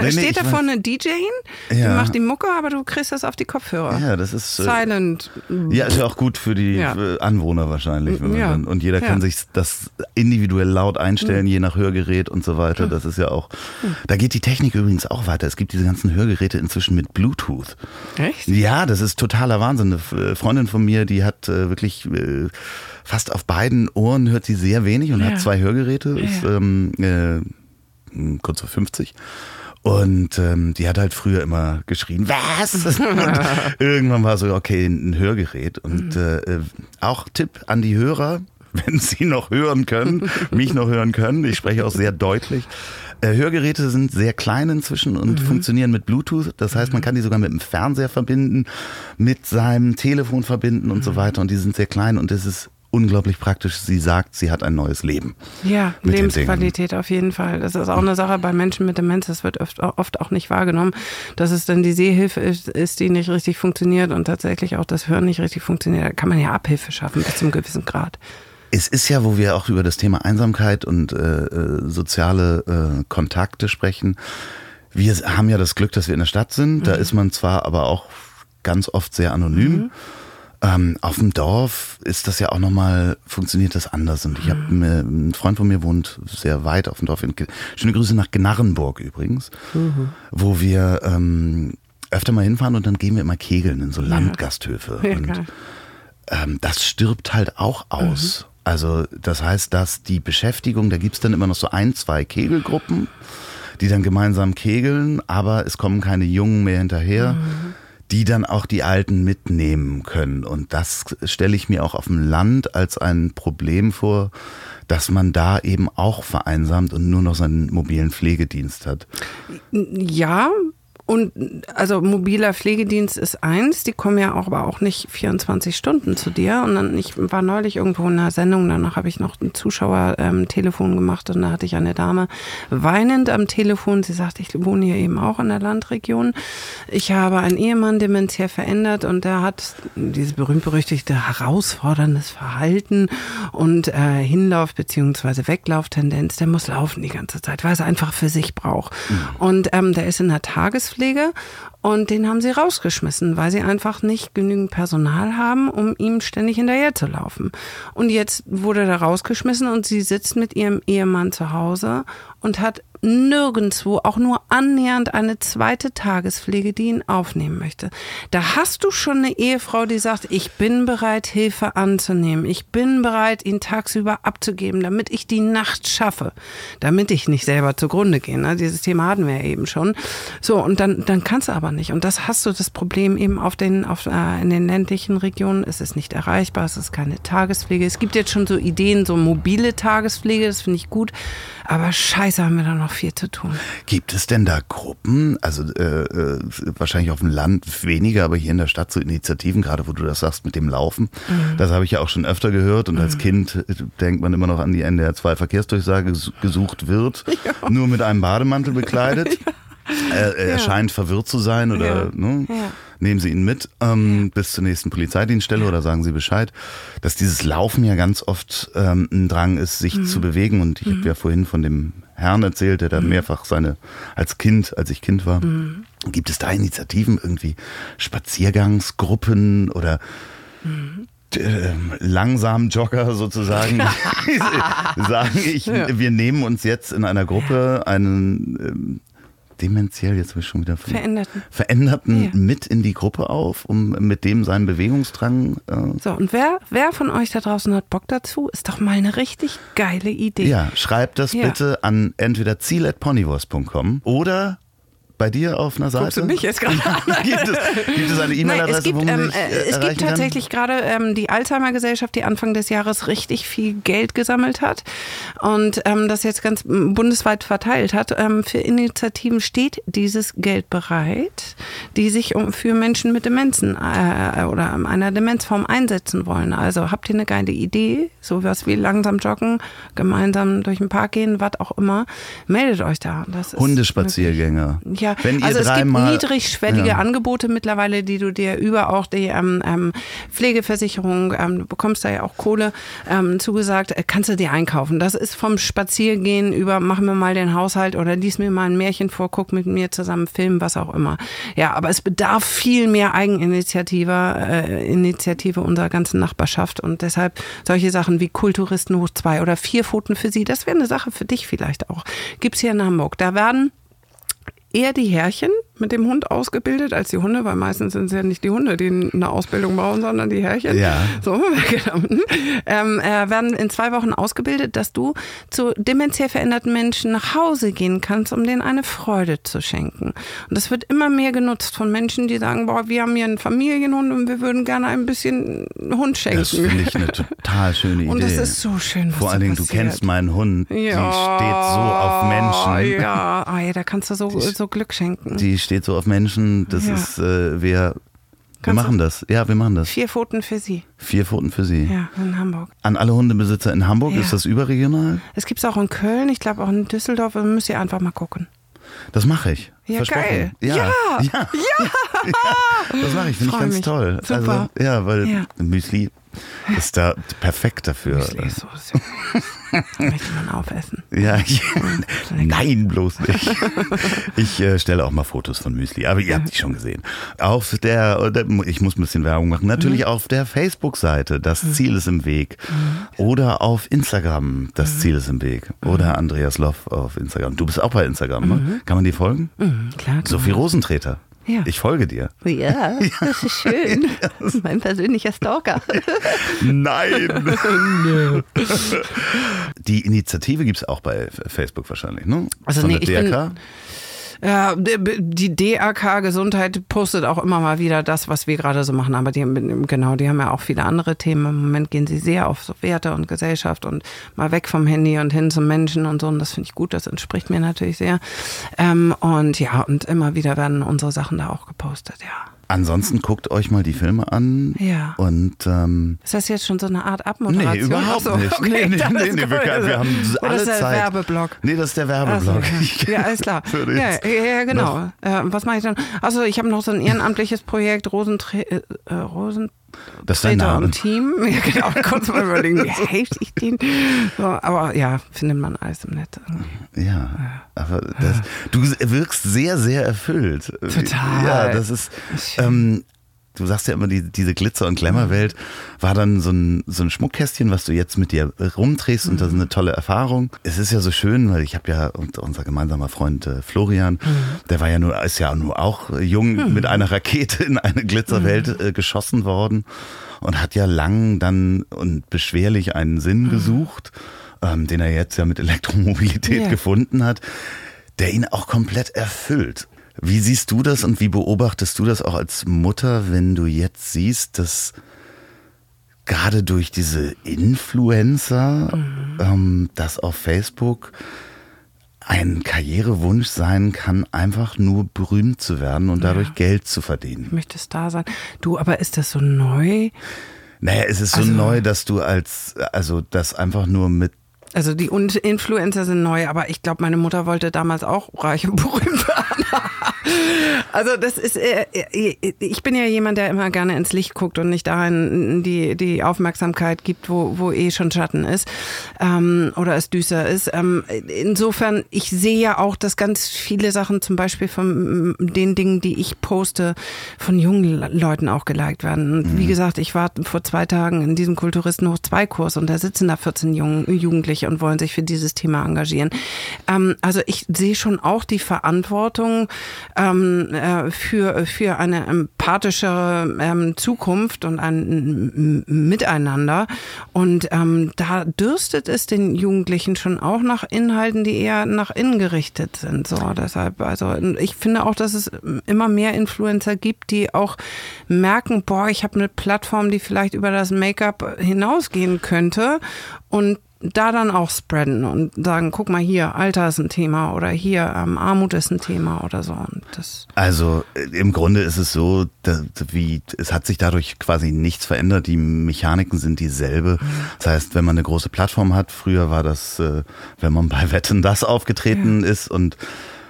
Nee, nee, steht ich da vorne DJ, die Ja. macht die Mucke, aber du kriegst das auf die Kopfhörer. Ja, das ist. Äh, Silent. Ja, ist ja auch gut für die Ja. äh, Anwohner wahrscheinlich. Ja. dann, und jeder kann sich das individuell laut einstellen, je nach Hörgerät und so weiter. Das ist ja auch. Da geht die Technik übrigens auch weiter. Es gibt diese ganzen Hörgeräte inzwischen mit Bluetooth. Echt? Ja, das ist totaler Wahnsinn. Eine Freundin von mir, die hat äh, wirklich äh, fast auf beiden Ohren hört sie sehr wenig und Ja. hat zwei Hörgeräte, ist ähm, äh, m, kurz vor 50. Und ähm, die hat halt früher immer geschrien, was? Und irgendwann war so, okay, ein Hörgerät. Und Mhm. äh, äh, auch Tipp an die Hörer, wenn sie noch hören können, mich noch hören können, ich spreche auch sehr deutlich. Äh, Hörgeräte sind sehr klein inzwischen und funktionieren mit Bluetooth. Das heißt, man kann die sogar mit dem Fernseher verbinden, mit seinem Telefon verbinden und so weiter. Und die sind sehr klein und es ist unglaublich praktisch. Sie sagt, sie hat ein neues Leben. Ja, Lebensqualität auf jeden Fall. Das ist auch eine Sache bei Menschen mit Demenz, das wird oft, oft auch nicht wahrgenommen, dass es dann die Sehhilfe ist, ist, die nicht richtig funktioniert und tatsächlich auch das Hören nicht richtig funktioniert. Da kann man ja Abhilfe schaffen bis zum gewissen Grad. Es ist ja, wo wir auch über das Thema Einsamkeit und äh, äh, soziale äh, Kontakte sprechen. Wir haben ja das Glück, dass wir in der Stadt sind. Da ist man zwar aber auch ganz oft sehr anonym. Ähm, auf dem Dorf ist das ja auch nochmal, funktioniert das anders. Und ich habe mir, ein Freund von mir wohnt sehr weit auf dem Dorf. In, schöne Grüße nach Gnarrenburg übrigens, wo wir ähm, öfter mal hinfahren und dann gehen wir immer kegeln in so Landgasthöfe. Ja, und ähm, das stirbt halt auch aus. Also das heißt, dass die Beschäftigung, da gibt's dann immer noch so ein, zwei Kegelgruppen, die dann gemeinsam kegeln, aber es kommen keine Jungen mehr hinterher, die dann auch die Alten mitnehmen können. Und das stelle ich mir auch auf dem Land als ein Problem vor, dass man da eben auch vereinsamt und nur noch seinen mobilen Pflegedienst hat. Ja, und also mobiler Pflegedienst ist eins, die kommen ja auch, aber auch nicht 24 Stunden zu dir. Und dann, ich war neulich irgendwo in einer Sendung, danach habe ich noch ein Zuschauertelefon gemacht und da hatte ich eine Dame weinend am Telefon. Sie sagte, ich wohne hier eben auch in der Landregion. Ich habe einen Ehemann dementiell verändert und der hat dieses berühmt-berüchtigte herausforderndes Verhalten und äh, Hinlauf- bzw. Weglauftendenz. Der muss laufen die ganze Zeit, weil er es einfach für sich braucht. Und ähm, der ist in der Tagespflege Tagespflege und den haben sie rausgeschmissen, weil sie einfach nicht genügend Personal haben, um ihm ständig hinterher zu laufen. Und jetzt wurde er rausgeschmissen und sie sitzt mit ihrem Ehemann zu Hause und hat nirgendwo auch nur annähernd eine zweite Tagespflege, die ihn aufnehmen möchte. Da hast du schon eine Ehefrau, die sagt, ich bin bereit, Hilfe anzunehmen. Ich bin bereit, ihn tagsüber abzugeben, damit ich die Nacht schaffe, damit ich nicht selber zugrunde gehe. Ne? Dieses Thema hatten wir ja eben schon. So, und dann, dann kannst du aber nicht. Und das hast du das Problem eben auf den, auf, äh, in den ländlichen Regionen. Es ist nicht erreichbar, es ist keine Tagespflege. Es gibt jetzt schon so Ideen, so mobile Tagespflege, das finde ich gut. Aber scheiße, haben wir da noch viel zu tun. Gibt es denn da Gruppen, also äh, äh, wahrscheinlich auf dem Land weniger, aber hier in der Stadt so Initiativen, gerade wo du das sagst mit dem Laufen, mhm. das habe ich ja auch schon öfter gehört und mhm. als Kind äh, denkt man immer noch an die NDR 2 Verkehrsdurchsage, gesucht wird, ja. nur mit einem Bademantel bekleidet. ja. Er, er ja. scheint verwirrt zu sein oder. Ne? Nehmen Sie ihn mit ähm, bis zur nächsten Polizeidienststelle oder sagen Sie Bescheid, dass dieses Laufen ja ganz oft ähm, ein Drang ist, sich mhm. zu bewegen. Und ich mhm. habe ja vorhin von dem Herrn erzählt, der da mhm. mehrfach seine als Kind, als ich Kind war. Mhm. Gibt es da Initiativen, irgendwie Spaziergangsgruppen oder mhm. äh, langsam Jogger sozusagen sagen, ich, ja. wir nehmen uns jetzt in einer Gruppe einen ähm, dementiell, jetzt habe ich schon wieder veränderten, veränderten ja. mit in die Gruppe auf, um mit dem seinen Bewegungsdrang. Äh so, und wer, wer von euch da draußen hat Bock dazu, ist doch mal eine richtig geile Idee. Ja, schreibt das ja. bitte an entweder ziel.ponywurst.com oder bei dir auf einer Seite? Guckst du mich jetzt gerade gibt, es, gibt es eine E-Mail-Adresse, es gibt, ähm, äh, Es gibt tatsächlich gerade ähm, die Alzheimer-Gesellschaft, die Anfang des Jahres richtig viel Geld gesammelt hat und ähm, das jetzt ganz bundesweit verteilt hat. Ähm, für Initiativen steht dieses Geld bereit, die sich um, für Menschen mit Demenzen äh, oder einer Demenzform einsetzen wollen. Also habt ihr eine geile Idee, sowas wie langsam joggen, gemeinsam durch den Park gehen, was auch immer, meldet euch da. Hundespaziergänge. Ja, ja, Wenn also es gibt niedrigschwellige ja. Angebote mittlerweile, die du dir über auch die ähm, ähm, Pflegeversicherung, ähm, du bekommst da ja auch Kohle ähm, zugesagt, äh, kannst du dir einkaufen. Das ist vom Spaziergehen über, mach mir mal den Haushalt oder lies mir mal ein Märchen vor, guck mit mir zusammen Film, was auch immer. Ja, aber es bedarf viel mehr Eigeninitiative äh, Initiative unserer ganzen Nachbarschaft und deshalb solche Sachen wie Kulturisten hoch zwei oder vier Pfoten für sie, das wäre eine Sache für dich vielleicht auch. Gibt's hier in Hamburg. Da werden eher die Herrchen mit dem Hund ausgebildet als die Hunde, weil meistens sind es ja nicht die Hunde, die eine Ausbildung brauchen, sondern die Herrchen. Ja. So, genau. ähm, äh, werden in zwei Wochen ausgebildet, dass du zu dementiell veränderten Menschen nach Hause gehen kannst, um denen eine Freude zu schenken. Und das wird immer mehr genutzt von Menschen, die sagen, boah, wir haben hier einen Familienhund und wir würden gerne ein bisschen Hund schenken. Das finde ich eine total schöne Idee. Und es ist so schön, was Vor allen Dingen, du kennst meinen Hund, ja. die steht so auf Menschen. Ja, ah, ja da kannst du so, so Glück schenken. Die steht so auf Menschen. Das ja. ist, äh, wir, wir machen das. Ja, wir machen das. Vier Pfoten für Sie. Vier Pfoten für Sie. Ja, in Hamburg. An alle Hundebesitzer in Hamburg, ja. ist das überregional? Es gibt es auch in Köln, ich glaube auch in Düsseldorf. Da müsst ihr einfach mal gucken. Das mache ich. Ja, geil. Ja. Ja. ja. ja. Das mache ich, finde ich ganz mich. toll. Super. Also, ja, weil Müsli ist da perfekt dafür. Müsli ist so Möchte man aufessen? Ja, ich, nein, bloß nicht. Ich äh, stelle auch mal Fotos von Müsli, aber ihr habt die schon gesehen. Auf der, ich muss ein bisschen Werbung machen, natürlich mhm. auf der Facebook-Seite, das mhm. Ziel ist im Weg. Mhm. Oder auf Instagram, das mhm. Ziel ist im Weg. Oder Andreas Loff auf Instagram. Du bist auch bei Instagram, ne? Kann man dir folgen? Mhm, klar. Sophie Rosentreter. Ja. Ich folge dir. Ja, das ist schön. Das ist mein persönlicher Stalker. Nein. Die Initiative gibt es auch bei Facebook wahrscheinlich, ne? Also Von nee, der DRK? Bin, ja, die DRK Gesundheit postet auch immer mal wieder das, was wir gerade so machen. Aber die, genau, die haben ja auch viele andere Themen. Im Moment gehen sie sehr auf so Werte und Gesellschaft und mal weg vom Handy und hin zum Menschen und so. Und das finde ich gut. Das entspricht mir natürlich sehr. Ähm, und ja, und immer wieder werden unsere Sachen da auch gepostet, ja. Ansonsten guckt euch mal die Filme an. Ja. Und, ähm, ist das jetzt schon so eine Art Abmoderation? Nee, überhaupt so, nicht. Okay, nee, nee, nee, nee wir, wir, haben alle das ist der Zeit. Werbeblock. Nee, das ist der Werbeblock. Also, ja, alles klar. ja, ja, genau. Äh, was mache ich dann? Also ich habe noch so ein ehrenamtliches Projekt, Rosentre äh, Rosen Das ist dein Name. und Team. Ja, genau, kurz mal überlegen, wie helfe ich den? So, aber ja, findet man alles im Netz. Ja, aber das, du wirkst sehr, sehr erfüllt. Total. Ja, das ist. Ähm, du sagst ja immer, die, diese Glitzer- und Glamour-Welt war dann so ein, so ein Schmuckkästchen, was du jetzt mit dir rumdrehst und das ist eine tolle Erfahrung. Es ist ja so schön, weil ich habe ja, unser gemeinsamer Freund äh, Florian, der war ja nur, ist ja nur auch jung mit einer Rakete in eine Glitzerwelt äh, geschossen worden und hat ja lang dann und beschwerlich einen Sinn gesucht, ähm, den er jetzt ja mit Elektromobilität Ja. gefunden hat, der ihn auch komplett erfüllt. Wie siehst du das und wie beobachtest du das auch als Mutter, wenn du jetzt siehst, dass gerade durch diese Influencer, ähm, das auf Facebook ein Karrierewunsch sein kann, einfach nur berühmt zu werden und dadurch Geld zu verdienen? Möchtest da sein? Du, aber ist das so neu? Naja, es ist so Also- neu, dass du als, also das einfach nur mit Also die Un- Influencer sind neu, aber ich glaube, meine Mutter wollte damals auch reich und berühmt werden. also das ist, äh, äh, ich bin ja jemand, der immer gerne ins Licht guckt und nicht dahin die, die Aufmerksamkeit gibt, wo, wo eh schon Schatten ist ähm, oder es düster ist. Ähm, insofern, ich sehe ja auch, dass ganz viele Sachen, zum Beispiel von den Dingen, die ich poste, von jungen Leuten auch geliked werden. Und wie gesagt, ich war vor zwei Tagen in diesem Kulturisten hoch 2 Kurs und da sitzen da 14 Jungen, Jugendliche und wollen sich für dieses Thema engagieren. Ähm, also ich sehe schon auch die Verantwortung ähm, äh, für, für eine empathischere ähm, Zukunft und ein Miteinander. Und ähm, da dürstet es den Jugendlichen schon auch nach Inhalten, die eher nach innen gerichtet sind. So, deshalb, also ich finde auch, dass es immer mehr Influencer gibt, die auch merken, boah, ich habe eine Plattform, die vielleicht über das Make-up hinausgehen könnte und da dann auch spreaden und sagen, guck mal hier, Alter ist ein Thema oder hier ähm, Armut ist ein Thema oder so. Und das Also äh, im Grunde ist es so, dass, wie es hat sich dadurch quasi nichts verändert. Die Mechaniken sind dieselbe. Das heißt, wenn man eine große Plattform hat, früher war das, äh, wenn man bei Wetten das aufgetreten ist und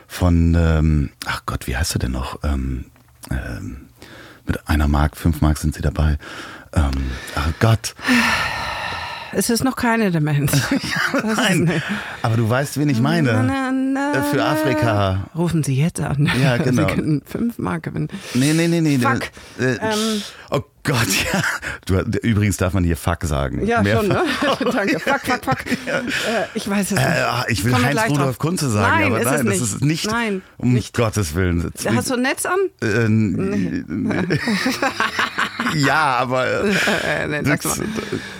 von, ähm, ach Gott, wie heißt er denn noch? Ähm, ähm, mit einer Mark, fünf Mark sind sie dabei. Ähm, ach Gott, es ist noch keine Demenz. Nein. Aber du weißt, wen ich meine. Na, na, Äh, Für na. Afrika. Rufen Sie jetzt an. Ja, genau. Sie können fünf Mark gewinnen. Nee, nee, nee, nee. Fuck. Äh, Ähm. oh Gott, ja. Du, übrigens darf man hier Fuck sagen. Ja, Mehrfach. schon, ne? Danke. Fuck, fuck, fuck. Äh, ich weiß es nicht. Äh, ich will wir Heinz Rudolf. Kunze sagen, Nein, aber nein, es das ist nicht. Nein, um nicht. Gottes Willen. Hast du ein Netz an? Äh, nee. Ja, aber. Äh, Äh, nee, sag's das- mal.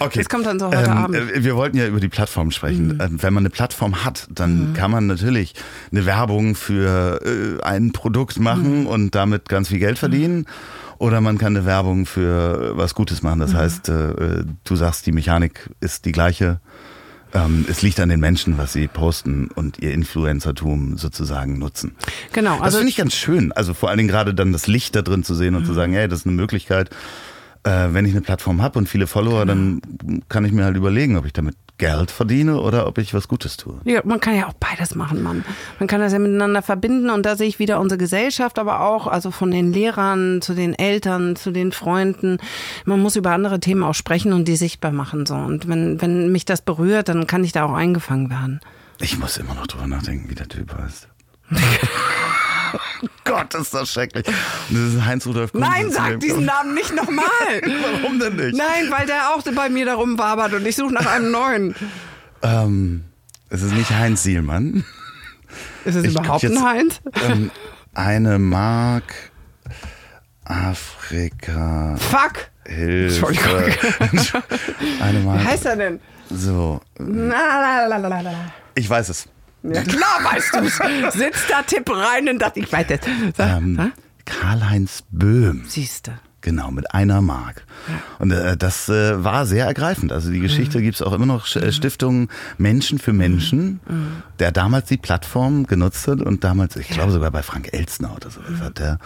okay. Das kommt dann so heute Abend. Mhm. äh, Wir wollten ja über die Plattform sprechen. Ähm, Wenn man eine Plattform hat, dann kann man natürlich eine Werbung für äh, ein Produkt machen Mhm. und damit ganz viel Geld verdienen. Oder man kann eine Werbung für was Gutes machen. Mhm. Das heißt, äh, du sagst, die Mechanik ist die gleiche. Ähm, es liegt an den Menschen, was sie posten und ihr Influencertum sozusagen nutzen. Genau, Das also finde ich ganz schön. Also vor allen Dingen gerade dann das Licht da drin zu sehen und zu sagen, hey, das ist eine Möglichkeit. Äh, wenn ich eine Plattform habe und viele Follower, dann kann ich mir halt überlegen, ob ich damit Geld verdiene oder ob ich was Gutes tue. Ja, man kann ja auch beides machen, Mann. Man kann das ja miteinander verbinden und da sehe ich wieder unsere Gesellschaft, aber auch also von den Lehrern zu den Eltern, zu den Freunden. Man muss über andere Themen auch sprechen und die sichtbar machen so. Und wenn wenn mich das berührt, dann kann ich da auch eingefangen werden. Ich muss immer noch drüber nachdenken, wie der Typ heißt. Gott, ist das schrecklich. Und das ist Heinz Rudolf Kunze. Nein, sag diesen Namen nicht nochmal. Warum denn nicht? Nein, weil der auch bei mir darum wabert und ich suche nach einem neuen. Ähm, es ist nicht Heinz Sielmann. Ist es Ich überhaupt jetzt- ein Heinz? Ähm, eine Mark Afrika Fuck. Hilfe. Eine Wie Mark. heißt er denn? So, Na, la, la, la, la, la. ich weiß es. Ja, klar weißt du's. Sitzt da, tipp rein und dachte, ich weiß das. Ähm? Karl-Heinz Böhm. Siehste. Genau, mit einer Mark. Und äh, das äh, war sehr ergreifend. Also die Geschichte gibt's auch immer noch äh, Stiftungen Menschen für Menschen, der damals die Plattform genutzt hat und damals, ich glaube sogar bei Frank Elstner oder so, hat der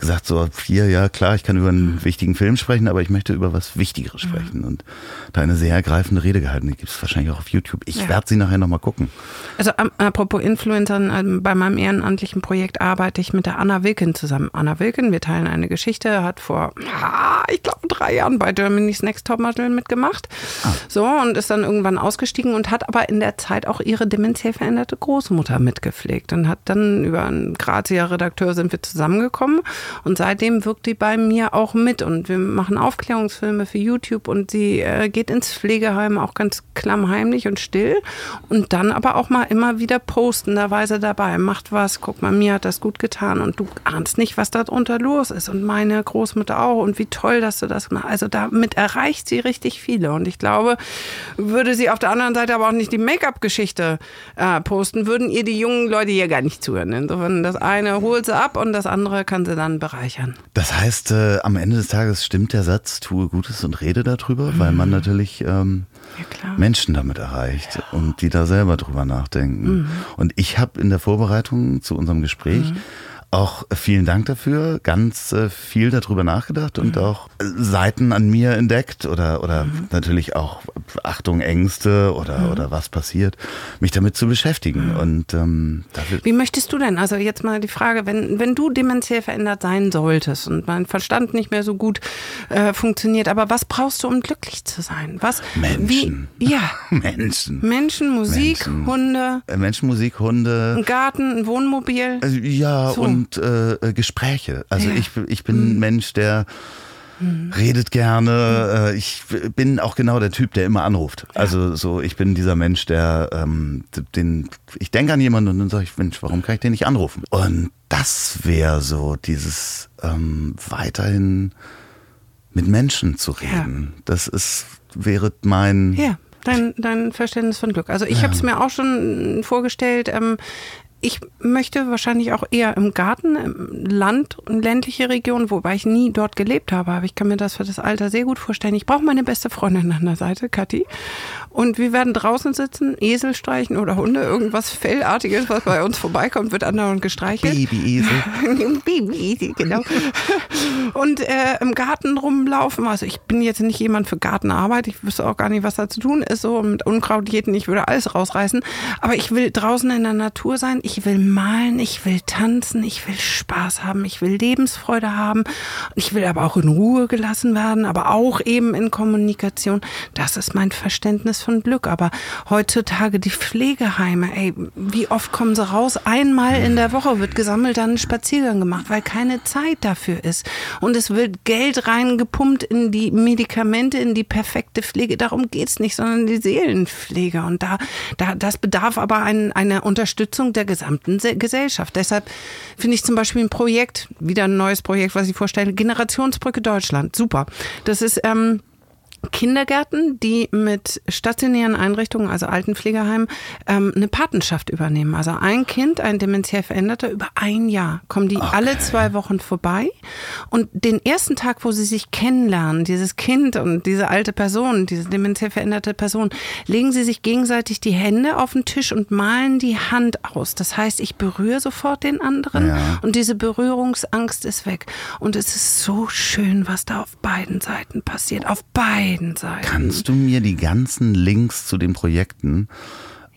gesagt so, hier, ja klar, ich kann über einen wichtigen Film sprechen, aber ich möchte über was Wichtigeres sprechen. Und da eine sehr ergreifende Rede gehalten. Die gibt's wahrscheinlich auch auf YouTube. Ich Ja. werde sie nachher nochmal gucken. Also apropos Influencern, ähm, bei meinem ehrenamtlichen Projekt arbeite ich mit der Anna Wilken zusammen. Anna Wilken, wir teilen eine Geschichte, hat vor ah, ich glaube, drei Jahren bei Germany's Next Topmodel mitgemacht. Ah. So, und ist dann irgendwann ausgestiegen und hat aber in der Zeit auch ihre dementiell veränderte Großmutter mitgepflegt und hat dann über einen Grazia Redakteur sind wir zusammengekommen und seitdem wirkt die bei mir auch mit. Und wir machen Aufklärungsfilme für YouTube und sie äh, geht ins Pflegeheim auch ganz klammheimlich und still. Und dann aber auch mal immer wieder postenderweise dabei, macht was, guck mal, mir hat das gut getan. Und du ahnst nicht, was darunter los ist. Und meine Großmutter auch. Und wie toll, dass du das machst. Also damit erreicht sie richtig viele. Und ich glaube, würde sie auf der anderen Seite aber auch nicht die Make-up-Geschichte äh, posten, würden ihr die jungen Leute hier gar nicht zuhören. Insofern das eine holt sie ab und das andere kann sie dann bereichern. Das heißt, äh, am Ende des Tages stimmt der Satz, tue Gutes und rede darüber, mhm. weil man natürlich ähm, ja, Menschen damit erreicht ja. und die da selber drüber nachdenken. Mhm. Und ich habe in der Vorbereitung zu unserem Gespräch mhm auch vielen Dank dafür. Ganz äh, viel darüber nachgedacht und mhm. auch Seiten an mir entdeckt oder, oder mhm. natürlich auch Achtung, Ängste oder, mhm. oder was passiert, mich damit zu beschäftigen. Mhm. Und ähm, Wie möchtest du denn? Also jetzt mal die Frage, wenn, wenn du dementiell verändert sein solltest und mein Verstand nicht mehr so gut äh, funktioniert, aber was brauchst du, um glücklich zu sein? Was? Menschen. Wie, ja. Menschen. Menschen, Musik, Menschen. Hunde. Äh, Menschen, Musik, Hunde. Ein Garten, ein Wohnmobil. Also, ja, so. und und äh, äh, Gespräche. Also ja. ich, ich bin ein mhm. Mensch, der mhm. redet gerne. Äh, ich bin auch genau der Typ, der immer anruft. Also so, ich bin dieser Mensch, der ähm, den, ich denke an jemanden und dann sage ich, Mensch, warum kann ich den nicht anrufen? Und das wäre so dieses ähm, weiterhin mit Menschen zu reden. Ja. Das ist wäre mein ja dein, dein Verständnis von Glück. Also ich ja. habe es mir auch schon vorgestellt, ähm, ich möchte wahrscheinlich auch eher im Garten, im Land und ländliche Region, wobei ich nie dort gelebt habe. Aber ich kann mir das für das Alter sehr gut vorstellen. Ich brauche meine beste Freundin an der Seite, Kathi. Und wir werden draußen sitzen, Esel streichen oder Hunde, irgendwas Fellartiges, was bei uns vorbeikommt, wird andauernd gestreichelt. Baby-Esel. Baby-Esel, genau. Und äh, im Garten rumlaufen. Also ich bin jetzt nicht jemand für Gartenarbeit. Ich wüsste auch gar nicht, was da zu tun ist. So mit Unkraut jeden, ich würde alles rausreißen. Aber ich will draußen in der Natur sein ich will malen, ich will tanzen, ich will Spaß haben, ich will Lebensfreude haben. Ich will aber auch in Ruhe gelassen werden, aber auch eben in Kommunikation. Das ist mein Verständnis von Glück. Aber heutzutage die Pflegeheime, ey, wie oft kommen sie raus? Einmal in der Woche wird gesammelt, dann ein Spaziergang gemacht, weil keine Zeit dafür ist. Und es wird Geld reingepumpt in die Medikamente, in die perfekte Pflege. Darum geht's nicht, sondern die Seelenpflege. Und da, da, das bedarf aber ein, einer Unterstützung der Gesellschaft gesamten Gesellschaft. Deshalb finde ich zum Beispiel ein Projekt, wieder ein neues Projekt, was ich vorstelle, Generationsbrücke Deutschland. Super. Das ist ähm, Kindergärten, die mit stationären Einrichtungen, also Altenpflegeheimen, ähm, eine Patenschaft übernehmen. Also ein Kind, ein dementiell Veränderter, über ein Jahr kommen die okay. alle zwei Wochen vorbei. Und den ersten Tag, wo sie sich kennenlernen, dieses Kind und diese alte Person, diese dementiell veränderte Person, legen sie sich gegenseitig die Hände auf den Tisch und malen die Hand aus. Das heißt, ich berühre sofort den anderen ja. und diese Berührungsangst ist weg. Und es ist so schön, was da auf beiden Seiten passiert. Auf beiden beiden Seiten. Kannst du mir die ganzen Links zu den Projekten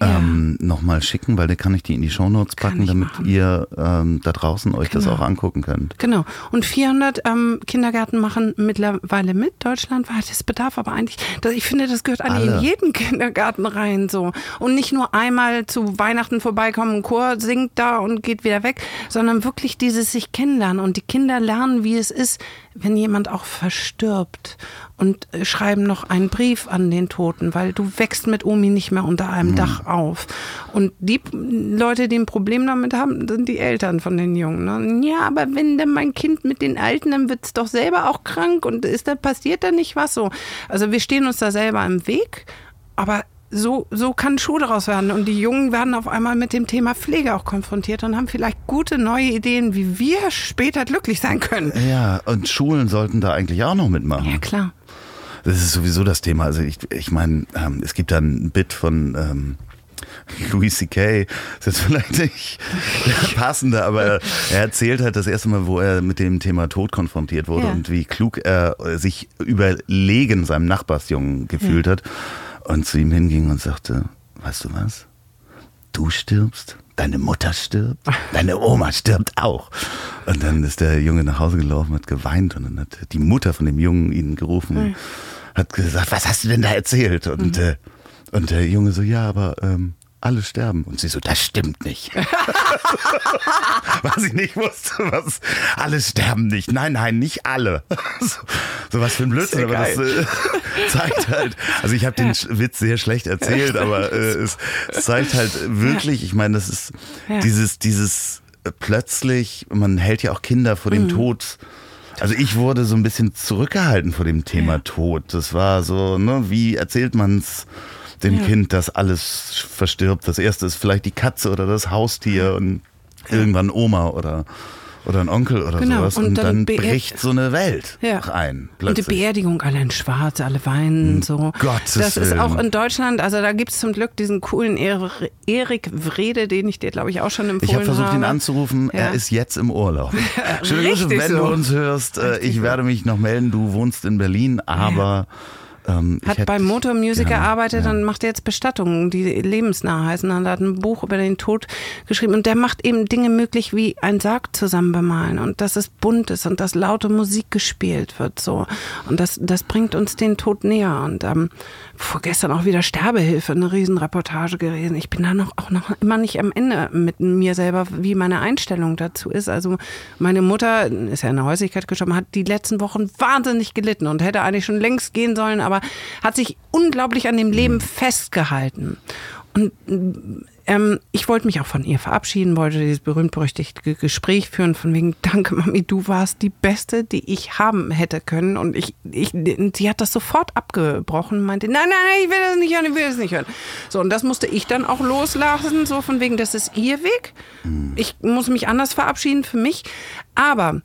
ja. ähm, nochmal schicken, weil da kann ich die in die Shownotes packen, damit machen. ihr ähm, da draußen euch genau. das auch angucken könnt. Genau. Und 400 ähm, Kindergärten machen mittlerweile mit deutschlandweit. Das bedarf aber eigentlich, das, ich finde, das gehört eigentlich Alle. in jeden Kindergarten rein so. Und nicht nur einmal zu Weihnachten vorbeikommen, ein Chor singt da und geht wieder weg, sondern wirklich dieses sich kennenlernen. Und die Kinder lernen, wie es ist, wenn jemand auch verstirbt und äh, schreiben noch einen Brief an den Toten, weil du wächst mit Omi nicht mehr unter einem mhm. Dach auf. Und die Leute, die ein Problem damit haben, sind die Eltern von den Jungen. Ne? Ja, aber wenn dann mein Kind mit den Alten, dann wird es doch selber auch krank und ist da passiert da nicht was so. Also wir stehen uns da selber im Weg, aber so, so kann Schule daraus werden. Und die Jungen werden auf einmal mit dem Thema Pflege auch konfrontiert und haben vielleicht gute neue Ideen, wie wir später glücklich sein können. Ja, und Schulen sollten da eigentlich auch noch mitmachen. Ja, klar. Das ist sowieso das Thema. Also ich, ich meine, ähm, es gibt da ein Bit von ähm, Louis C.K. ist jetzt vielleicht nicht passender, aber er erzählt halt das erste Mal, wo er mit dem Thema Tod konfrontiert wurde ja. und wie klug er sich überlegen seinem Nachbarsjungen gefühlt ja. hat und zu ihm hinging und sagte, weißt du was? Du stirbst, deine Mutter stirbt, deine Oma stirbt auch. Und dann ist der Junge nach Hause gelaufen, hat geweint und dann hat die Mutter von dem Jungen ihn gerufen, und hat gesagt, was hast du denn da erzählt? Und, äh, und der Junge so, ja, aber ähm, alle sterben. Und sie so, das stimmt nicht. was ich nicht wusste, was, alle sterben nicht. Nein, nein, nicht alle. so, so was für ein Blödsinn, aber das äh, zeigt halt, also ich habe den Witz sehr schlecht erzählt, aber äh, es, es zeigt halt wirklich, ich meine, das ist Ja. dieses, dieses äh, plötzlich, man hält ja auch Kinder vor dem Tod. Also ich wurde so ein bisschen zurückgehalten vor dem Thema Tod. Das war so, ne, wie erzählt man's dem Ja. Kind, dass alles verstirbt? Das erste ist vielleicht die Katze oder das Haustier und irgendwann Oma oder oder ein Onkel oder Genau, sowas und und, dann dann, bricht so eine Welt Ja. ein. Und die Plötzlich. Beerdigung, alle in schwarz, alle weinen so. Gottes das ist Willen. auch in Deutschland, also da gibt es zum Glück diesen coolen Er- Erik Wrede, den ich dir, glaube ich, auch schon empfohlen Ich habe versucht, ihn habe. anzurufen. Ja. Er ist jetzt im Urlaub. Schöne Grüße, richtig wenn so. du uns hörst. Äh, ich werde mich noch melden. Du wohnst in Berlin, aber ähm, Hat hätte bei dich Motor Music gerne- gearbeitet ja. und macht jetzt Bestattungen, die lebensnah heißen. Und er hat ein Buch über den Tod geschrieben. Und der macht eben Dinge möglich, wie ein Sarg zusammen bemalen. Und dass es bunt ist und dass laute Musik gespielt wird. so Und das, das bringt uns den Tod näher. Und ähm, vorgestern auch wieder Sterbehilfe, eine Riesenreportage gewesen. Ich bin da noch auch noch immer nicht am Ende mit mir selber, wie meine Einstellung dazu ist. Also meine Mutter ist ja in der Häuslichkeit gestorben, hat die letzten Wochen wahnsinnig gelitten und hätte eigentlich schon längst gehen sollen, aber hat sich unglaublich an dem Leben festgehalten. Und ähm, ich wollte mich auch von ihr verabschieden, wollte dieses berühmt-berüchtigte Gespräch führen, von wegen, danke Mami, du warst die Beste, die ich haben hätte können. Und ich, ich, sie hat das sofort abgebrochen meinte, nein, nein, nein, ich will das nicht hören, ich will das nicht hören. So, und das musste ich dann auch loslassen, so von wegen, das ist ihr Weg. Ich muss mich anders verabschieden für mich. Aber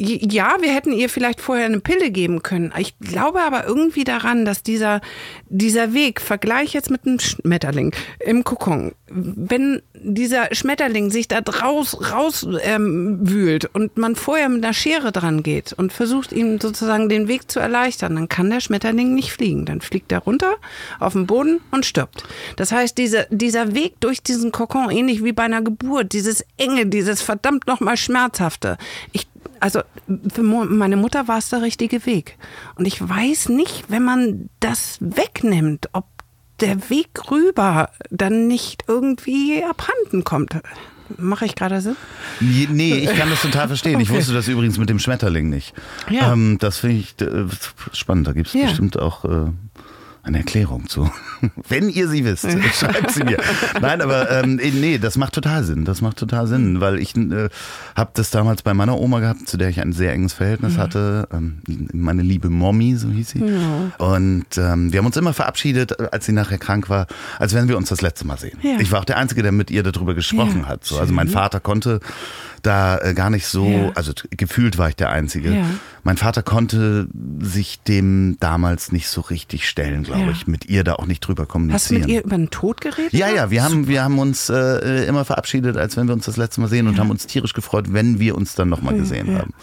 ja, wir hätten ihr vielleicht vorher eine Pille geben können. Ich glaube aber irgendwie daran, dass dieser, dieser Weg, Vergleich jetzt mit einem Schmetterling im Kokon, wenn dieser Schmetterling sich da draus raus ähm, wühlt und man vorher mit einer Schere dran geht und versucht ihm sozusagen den Weg zu erleichtern, dann kann der Schmetterling nicht fliegen. Dann fliegt er runter auf den Boden und stirbt. Das heißt, diese, dieser Weg durch diesen Kokon, ähnlich wie bei einer Geburt, dieses enge, dieses verdammt nochmal schmerzhafte. Ich also für meine Mutter war es der richtige Weg. Und ich weiß nicht, wenn man das wegnimmt, ob der Weg rüber dann nicht irgendwie abhanden kommt. Mache ich gerade Sinn? Nee, ich kann das total verstehen. Ich Okay. wusste das übrigens mit dem Schmetterling nicht. Ja. Ähm, das finde ich äh, spannend. Da gibt es Ja. bestimmt auch äh, eine Erklärung zu. Wenn ihr sie wisst, schreibt sie mir. Nein, aber ähm, nee, das macht total Sinn. Das macht total Sinn, weil ich äh, habe das damals bei meiner Oma gehabt, zu der ich ein sehr enges Verhältnis hatte. Ähm, meine liebe Mommy, so hieß sie. Und ähm, wir haben uns immer verabschiedet, äh, als sie nachher krank war, als wenn wir uns das letzte Mal sehen. Ja. Ich war auch der Einzige, der mit ihr darüber gesprochen Ja, hat. So. Also mein Vater konnte da äh, gar nicht so, Ja. also gefühlt war ich der Einzige. Ja. Mein Vater konnte sich dem damals nicht so richtig stellen, glaube Ja. ich, mit ihr da auch nicht drüber Hast du kommunizieren. mit ihr über den Tod geredet? ja, ja, wir haben, wir haben uns äh, immer verabschiedet, als wenn wir uns das letzte Mal sehen und haben uns tierisch gefreut, wenn wir uns dann nochmal gesehen ja. haben.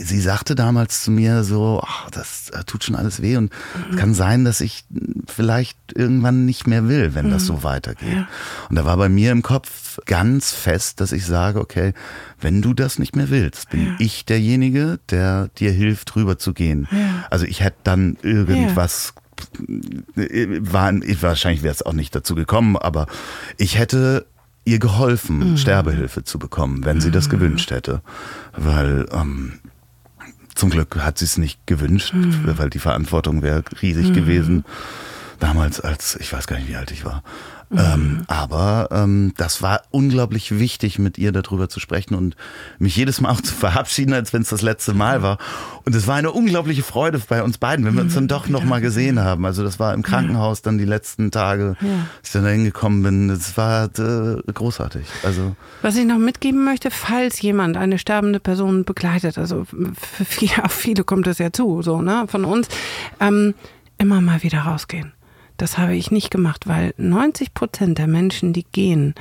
Sie sagte damals zu mir so, ach, das äh, tut schon alles weh und es kann sein, dass ich äh, vielleicht irgendwann nicht mehr will, wenn das so weitergeht. Ja. Und da war bei mir im Kopf ganz fest, dass ich sage, okay, wenn du das nicht mehr willst, bin ich derjenige, der dir hilft, rüberzugehen. Also ich hätte dann irgendwas war, wahrscheinlich wäre es auch nicht dazu gekommen, aber ich hätte ihr geholfen, Sterbehilfe zu bekommen, wenn sie das gewünscht hätte. Weil ähm, zum Glück hat sie es nicht gewünscht, weil die Verantwortung wäre riesig gewesen. Damals, als ich weiß gar nicht, wie alt ich war. Ähm, aber ähm, das war unglaublich wichtig, mit ihr darüber zu sprechen und mich jedes Mal auch zu verabschieden, als wenn es das letzte Mal war. Und es war eine unglaubliche Freude bei uns beiden, wenn wir uns dann doch noch mal gesehen haben. Also das war im Krankenhaus dann die letzten Tage, als ich dann da hingekommen bin. Das war äh, großartig. Also Was ich noch mitgeben möchte, falls jemand eine sterbende Person begleitet, also für viele, auf viele kommt das ja zu, so, ne, von uns, ähm, immer mal wieder rausgehen. Das habe ich nicht gemacht, weil 90 Prozent der Menschen, die gehen,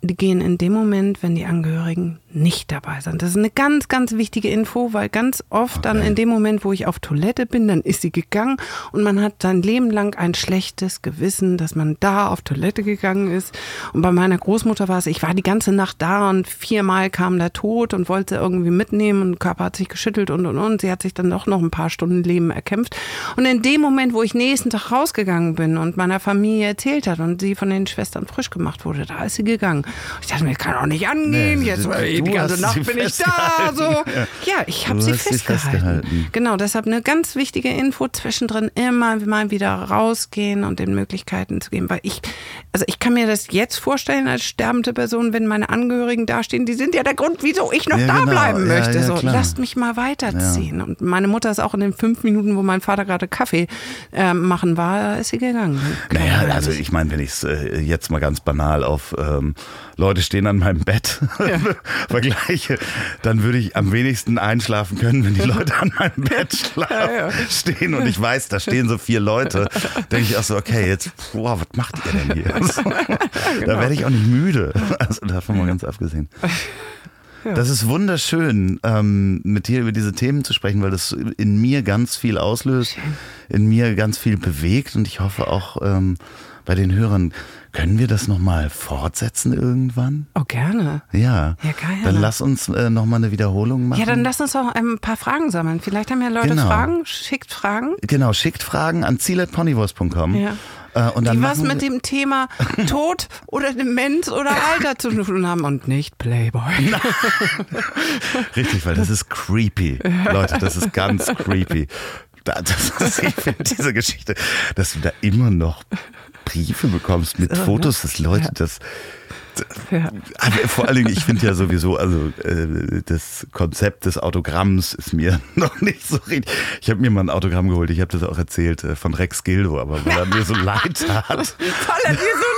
die gehen in dem Moment, wenn die Angehörigen nicht dabei sein. Das ist eine ganz, ganz wichtige Info, weil ganz oft okay. dann in dem Moment, wo ich auf Toilette bin, dann ist sie gegangen und man hat sein Leben lang ein schlechtes Gewissen, dass man da auf Toilette gegangen ist. Und bei meiner Großmutter war es, ich war die ganze Nacht da und viermal kam der Tod und wollte irgendwie mitnehmen und der Körper hat sich geschüttelt und und und. Sie hat sich dann doch noch ein paar Stunden Leben erkämpft. Und in dem Moment, wo ich nächsten Tag rausgegangen bin und meiner Familie erzählt hat und sie von den Schwestern frisch gemacht wurde, da ist sie gegangen. Ich dachte mir, kann auch nicht angehen, nee, jetzt die ganze Nacht bin ich da. So. Ja, ich habe sie festgehalten. festgehalten. Genau, deshalb eine ganz wichtige Info zwischendrin immer mal wieder rausgehen und den Möglichkeiten zu geben. Weil ich, also ich kann mir das jetzt vorstellen als sterbende Person, wenn meine Angehörigen dastehen, die sind ja der Grund, wieso ich noch ja, da genau. bleiben ja, möchte. Ja, so, lasst mich mal weiterziehen. Und meine Mutter ist auch in den fünf Minuten, wo mein Vater gerade Kaffee äh, machen war, ist sie gegangen. Naja, also ich meine, wenn ich es äh, jetzt mal ganz banal auf ähm, Leute stehen an meinem Bett vergleiche, dann würde ich am wenigsten einschlafen können, wenn die Leute an meinem Bett schlafen, stehen und ich weiß, da stehen so vier Leute, denke ich auch so, okay, jetzt, boah, was macht ihr denn hier? Also, genau. Da werde ich auch nicht müde. Also davon mal ganz abgesehen. Das ist wunderschön, ähm, mit dir über diese Themen zu sprechen, weil das in mir ganz viel auslöst, in mir ganz viel bewegt und ich hoffe auch ähm, bei den Hörern. Können wir das nochmal fortsetzen irgendwann? Oh, gerne. Ja. Ja, geil. Dann lass uns äh, nochmal eine Wiederholung machen. Ja, dann lass uns auch ein paar Fragen sammeln. Vielleicht haben ja Leute genau. Fragen. Schickt Fragen. Genau, schickt Fragen an ziel.ponywurst.com. Ja. Äh, und dann die was mit dem Thema Tod oder Demenz oder Alter zu tun haben und nicht Playboy. Richtig, weil das ist creepy. Leute, das ist ganz creepy. Das, das, ich finde diese Geschichte, dass du da immer noch Briefe bekommst mit Fotos, dass Leute das ja. Vor allen Dingen, ich finde ja sowieso, also äh, das Konzept des Autogramms ist mir noch nicht so richtig. Ich habe mir mal ein Autogramm geholt, ich habe das auch erzählt äh, von Rex Gildo, aber weil er mir so leid tat. Weil er dir so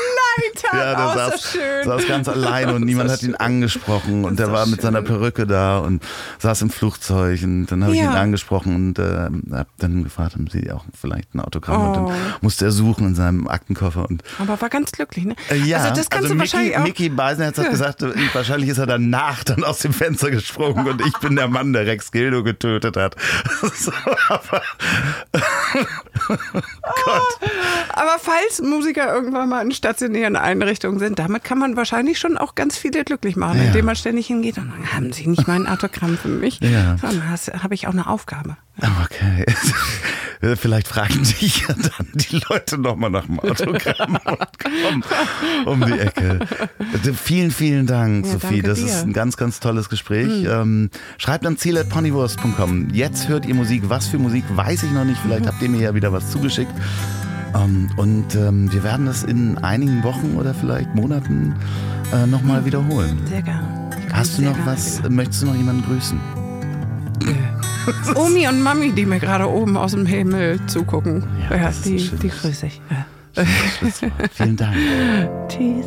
Tag. Ja, der oh, saß, saß, ganz allein und niemand hat ihn angesprochen und der war schön. mit seiner Perücke da und saß im Flugzeug und dann habe ja. ich ihn angesprochen und äh, habe dann gefragt, haben Sie auch vielleicht ein Autogramm oh. und dann oh. musste er suchen in seinem Aktenkoffer und aber war ganz glücklich, ne? Äh, ja, also das kannst also du Mickey, wahrscheinlich auch. Mickey Beisenherz hat gesagt, wahrscheinlich ist er danach dann aus dem Fenster gesprungen und ich bin der Mann, der Rex Gildo getötet hat. so, aber Gott. Aber falls Musiker irgendwann mal in stationären Einrichtungen sind, damit kann man wahrscheinlich schon auch ganz viele glücklich machen, ja. indem man ständig hingeht und dann haben sie nicht mein Autogramm für mich. Ja. Dann habe ich auch eine Aufgabe. Okay. Vielleicht fragen dich ja dann die Leute nochmal nach dem Autogramm und kommen um die Ecke. Vielen, vielen Dank, ja, Sophie. Das dir. ist ein ganz, ganz tolles Gespräch. Mhm. Schreibt an ziel.ponywurst.com. Jetzt hört ihr Musik. Was für Musik, weiß ich noch nicht. Vielleicht mhm. habt ihr mir ja wieder was zugeschickt. Ähm, und ähm, wir werden das in einigen Wochen oder vielleicht Monaten äh, nochmal wiederholen. Sehr gerne. Hast du noch was? Wieder. Möchtest du noch jemanden grüßen? Omi und Mami, die mir gerade oben aus dem Himmel zugucken. Ja, ja die, die grüße ich. Ja. Vielen Dank. Tschüss.